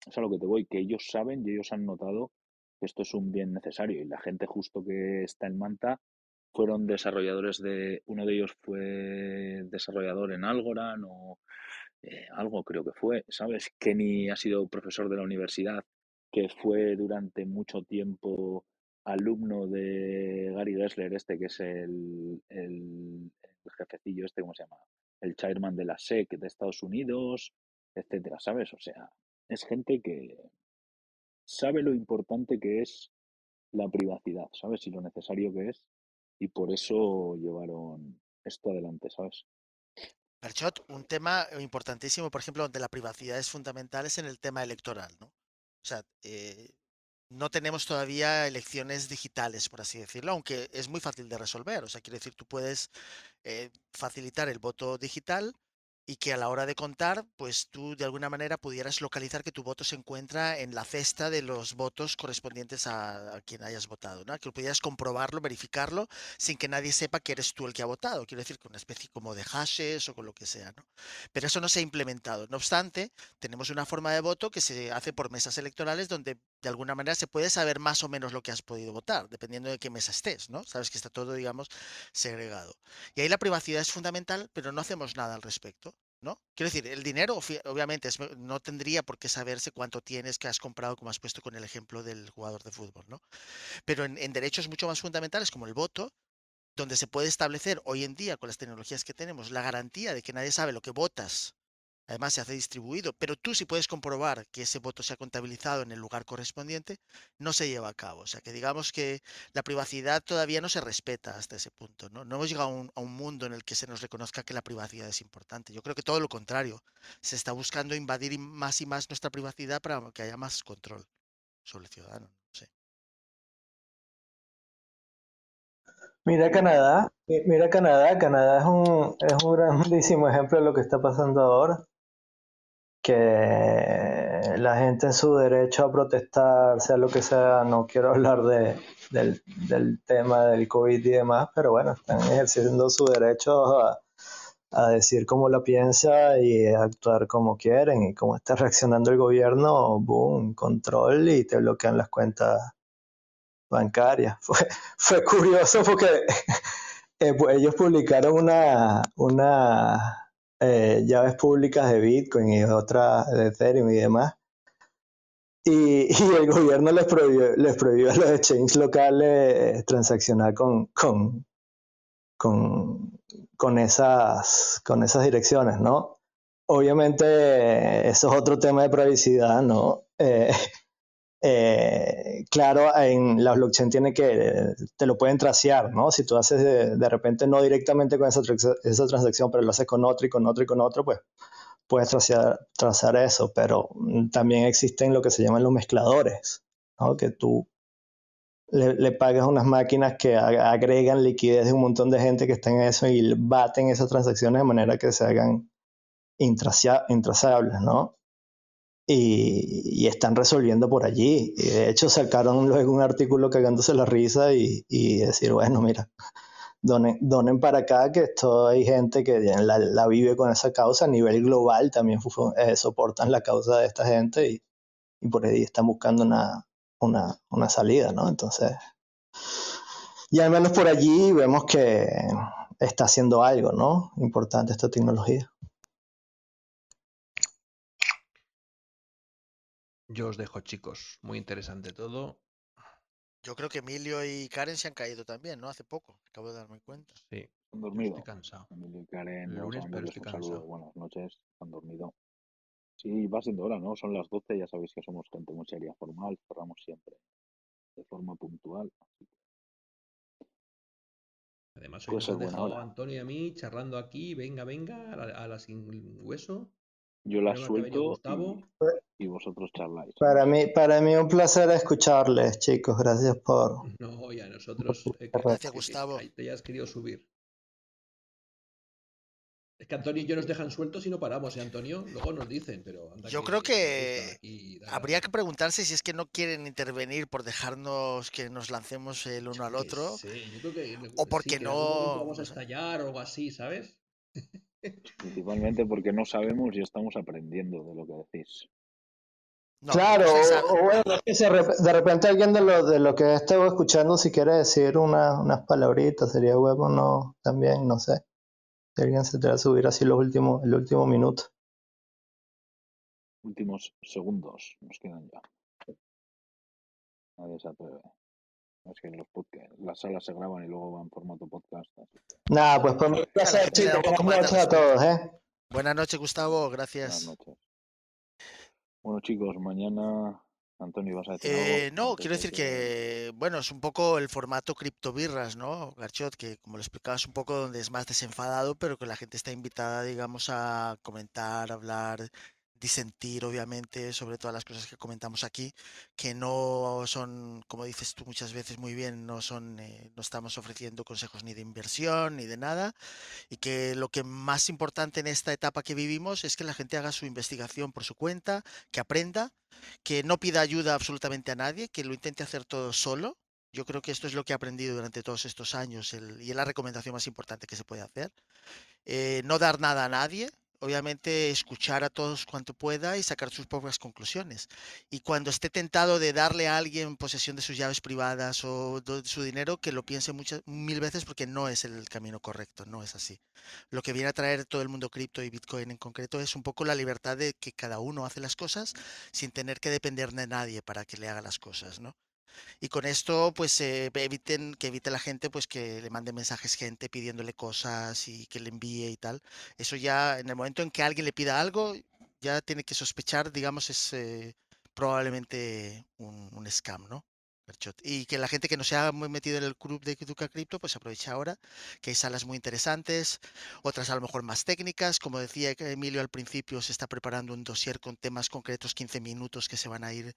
es a lo que te voy, que ellos saben y ellos han notado que esto es un bien necesario y la gente justo que está en Manta fueron desarrolladores de, uno de ellos fue desarrollador en Algorand o eh, algo creo que fue, ¿sabes? Kenny ha sido profesor de la universidad, que fue durante mucho tiempo alumno de Gary Gessler, este que es el, el, jefecillo este, ¿cómo se llama? El chairman de la SEC de Estados Unidos, etcétera, ¿sabes? O sea, es gente que sabe lo importante que es la privacidad, ¿sabes? Y lo necesario que es, y por eso llevaron esto adelante, ¿sabes? Perchot, un tema importantísimo, por ejemplo, donde la privacidad es fundamental es en el tema electoral, ¿no? O sea, eh, no tenemos todavía elecciones digitales, por así decirlo, aunque es muy fácil de resolver. O sea, quiero decir, tú puedes eh, facilitar el voto digital y que a la hora de contar, pues tú de alguna manera pudieras localizar que tu voto se encuentra en la cesta de los votos correspondientes a, quien hayas votado, ¿no? Que pudieras comprobarlo, verificarlo, sin que nadie sepa que eres tú el que ha votado. Quiero decir, con una especie como de hashes o con lo que sea, ¿no? Pero eso no se ha implementado. No obstante, tenemos una forma de voto que se hace por mesas electorales donde de alguna manera se puede saber más o menos lo que has podido votar, dependiendo de qué mesa estés, ¿no? Sabes que está todo, digamos, segregado. Y ahí la privacidad es fundamental, pero no hacemos nada al respecto. ¿No? Quiero decir, el dinero obviamente no tendría por qué saberse cuánto tienes que has comprado, como has puesto con el ejemplo del jugador de fútbol, ¿no? Pero en, derechos mucho más fundamentales como el voto, donde se puede establecer hoy en día con las tecnologías que tenemos la garantía de que nadie sabe lo que votas Además se hace distribuido, pero tú si puedes comprobar que ese voto se ha contabilizado en el lugar correspondiente, no se lleva a cabo. O sea que digamos que la privacidad todavía no se respeta hasta ese punto. No, no hemos llegado a un, a un, mundo en el que se nos reconozca que la privacidad es importante. Yo creo que todo lo contrario. Se está buscando invadir más y más nuestra privacidad para que haya más control sobre el ciudadano. Mira Canadá, mira Canadá, Canadá es un, es un grandísimo ejemplo de lo que está pasando ahora que la gente en su derecho a protestar, sea lo que sea, no quiero hablar de, del, del, tema del COVID y demás, pero bueno, están ejerciendo su derecho a, a decir cómo lo piensa y actuar como quieren y cómo está reaccionando el gobierno, boom, control y te bloquean las cuentas bancarias. Fue, fue curioso porque eh, pues ellos publicaron una, una eh, llaves públicas de Bitcoin y otras de Ethereum y demás. Y, y, el gobierno les prohibió, les prohibió a los exchanges locales transaccionar con, con, con, con, esas, con esas direcciones, ¿no? Obviamente, eso es otro tema de privacidad, ¿no? Eh, eh, claro, en la blockchain tiene que, te lo pueden tracear, ¿no? Si tú haces de, repente no directamente con esa, transacción, pero lo haces con otro y con otro y con otro, pues puedes trazar eso, pero también existen lo que se llaman los mezcladores, ¿no? Que tú le, le pagas unas máquinas que agregan liquidez de un montón de gente que está en eso y baten esas transacciones de manera que se hagan intrazables, ¿no? Y, y, están resolviendo por allí. Y de hecho sacaron luego un artículo cagándose la risa y, y decir, bueno, mira, donen, donen, para acá que esto hay gente que la, la, vive con esa causa a nivel global, también eh, soportan la causa de esta gente y, y por ahí están buscando una, una, una salida, ¿no? Entonces, y al menos por allí vemos que está haciendo algo, ¿no? Importante esta tecnología. Yo os dejo, chicos. Muy interesante todo. Yo creo que Emilio y Karen se han caído también, ¿no? Hace poco. Acabo de darme cuenta. Sí. Han dormido. Estoy cansado. Emilio y Karen, Lunes, pero estoy cansado. saludo. Buenas noches. Han dormido. Sí, va siendo hora, ¿no? Son las 12. Ya sabéis que somos gente muy seria, formal. Cerramos siempre de forma puntual. Además, hoy nos han dejado a Antonio y a mí charlando aquí. Venga, venga, a la, a la sin hueso. Yo la suelto y, y, vosotros charláis. Para mí, para mí un placer escucharles, chicos. Gracias por. No, y a nosotros. Eh, que, Gracias, Gustavo. Que, te hayas querido subir. Es que Antonio y yo nos dejan sueltos y no paramos, ¿eh, Antonio? Luego nos dicen, pero. yo creo que habría que preguntarse si es que no quieren intervenir por dejarnos que nos lancemos el uno al otro. Sí, yo creo que. O porque sí, no. Vamos a estallar o algo así, ¿sabes? Principalmente porque no sabemos y estamos aprendiendo de lo que decís. No, claro, o, o, bueno, es que se, de repente alguien de lo, de lo que estado escuchando, si quiere decir una, unas palabritas, sería bueno, no, también, no sé. Si alguien se te va a subir así los últimos, el último minuto. Últimos segundos nos quedan ya. Nadie se atreve. Es que los podcast, las salas se graban y luego van en formato podcast. Nada, pues por mi placer, chicos. Buenas noches a todos, ¿eh? Buenas noches, Gustavo. Gracias. Buenas noches. Bueno, chicos, mañana. Antonio, ¿vas a decir eh, algo? No, quiero decir que, bueno, es un poco el formato criptobirras, ¿no, Garchot? Que como lo explicabas un poco donde es más desenfadado, pero que la gente está invitada, digamos, a comentar, hablar, disentir, obviamente, sobre todas las cosas que comentamos aquí, que no son, como dices tú muchas veces muy bien, no son, eh, no estamos ofreciendo consejos ni de inversión ni de nada, y que lo que más importante en esta etapa que vivimos es que la gente haga su investigación por su cuenta, que aprenda, que no pida ayuda absolutamente a nadie, que lo intente hacer todo solo. Yo creo que esto es lo que he aprendido durante todos estos años y es la recomendación más importante que se puede hacer. Eh, no dar nada a nadie, obviamente escuchar a todos cuanto pueda y sacar sus propias conclusiones. Y cuando esté tentado de darle a alguien posesión de sus llaves privadas o de su dinero, que lo piense muchas, mil veces porque no es el camino correcto, no es así. Lo que viene a traer todo el mundo cripto y Bitcoin en concreto es un poco la libertad de que cada uno hace las cosas sin tener que depender de nadie para que le haga las cosas, ¿no? Y con esto, pues eh, eviten que evite la gente, pues que le mande mensajes gente pidiéndole cosas y que le envíe y tal. Eso ya, en el momento en que alguien le pida algo, ya tiene que sospechar, digamos, es eh, probablemente un, un scam, ¿no? Y que la gente que no se ha metido en el club de Duca Crypto, pues aprovecha ahora, que hay salas muy interesantes, otras a lo mejor más técnicas. Como decía Emilio al principio, se está preparando un dossier con temas concretos, 15 minutos, que se van a ir,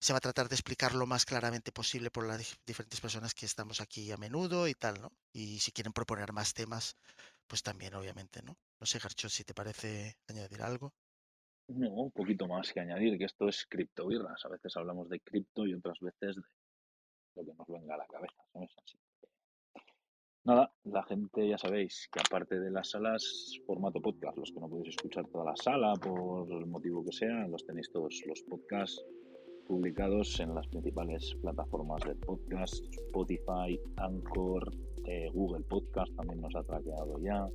se va a tratar de explicar lo más claramente posible por las diferentes personas que estamos aquí a menudo y tal, ¿no? Y si quieren proponer más temas, pues también, obviamente, ¿no? No sé, Garcho, si te parece añadir algo. No, un poquito más que añadir, que esto es criptovirras. A veces hablamos de cripto y otras veces de lo que nos venga a la cabeza, Así. Nada, la gente ya sabéis que aparte de las salas, formato podcast, los que no podéis escuchar toda la sala por el motivo que sea, los tenéis todos los podcasts publicados en las principales plataformas de podcast, Spotify, Anchor, eh, Google Podcast también nos ha traqueado ya,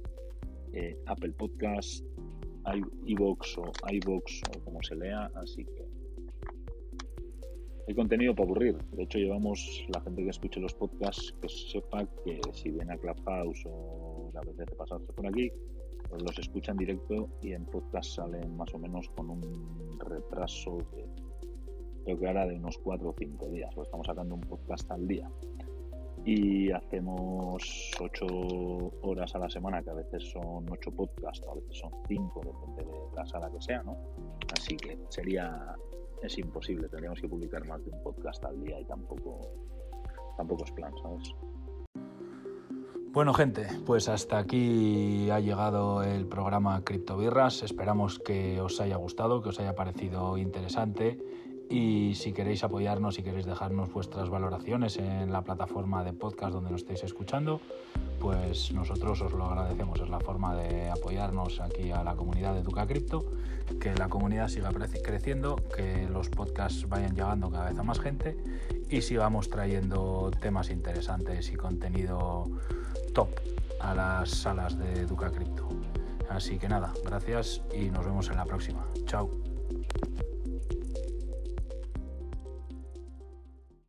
eh, Apple Podcast, iVoox o iVoox o como se lea, así que hay contenido para aburrir. De hecho, llevamos la gente que escuche los podcasts que sepa que si viene a Clubhouse o la vez de pasarse por aquí, pues los escucha en directo y en podcast salen más o menos con un retraso de creo que ahora de unos 4 o 5 días. Pues estamos sacando un podcast al día. Y hacemos 8 horas a la semana, que a veces son 8 podcasts, a veces son 5, depende de la sala que sea, ¿no? Así que sería es imposible, tendríamos que publicar más de un podcast al día y tampoco, tampoco es plan, ¿sabes? Bueno, gente, pues hasta aquí ha llegado el programa Criptobirras. Esperamos que os haya gustado, que os haya parecido interesante y si queréis apoyarnos, si queréis dejarnos vuestras valoraciones en la plataforma de podcast donde nos estéis escuchando, pues nosotros os lo agradecemos. Es la forma de apoyarnos aquí a la comunidad de Duca Cripto, que la comunidad siga creciendo, que los podcasts vayan llegando cada vez a más gente y sigamos trayendo temas interesantes y contenido top a las salas de Duca Cripto. Así que nada, gracias y nos vemos en la próxima. Chao.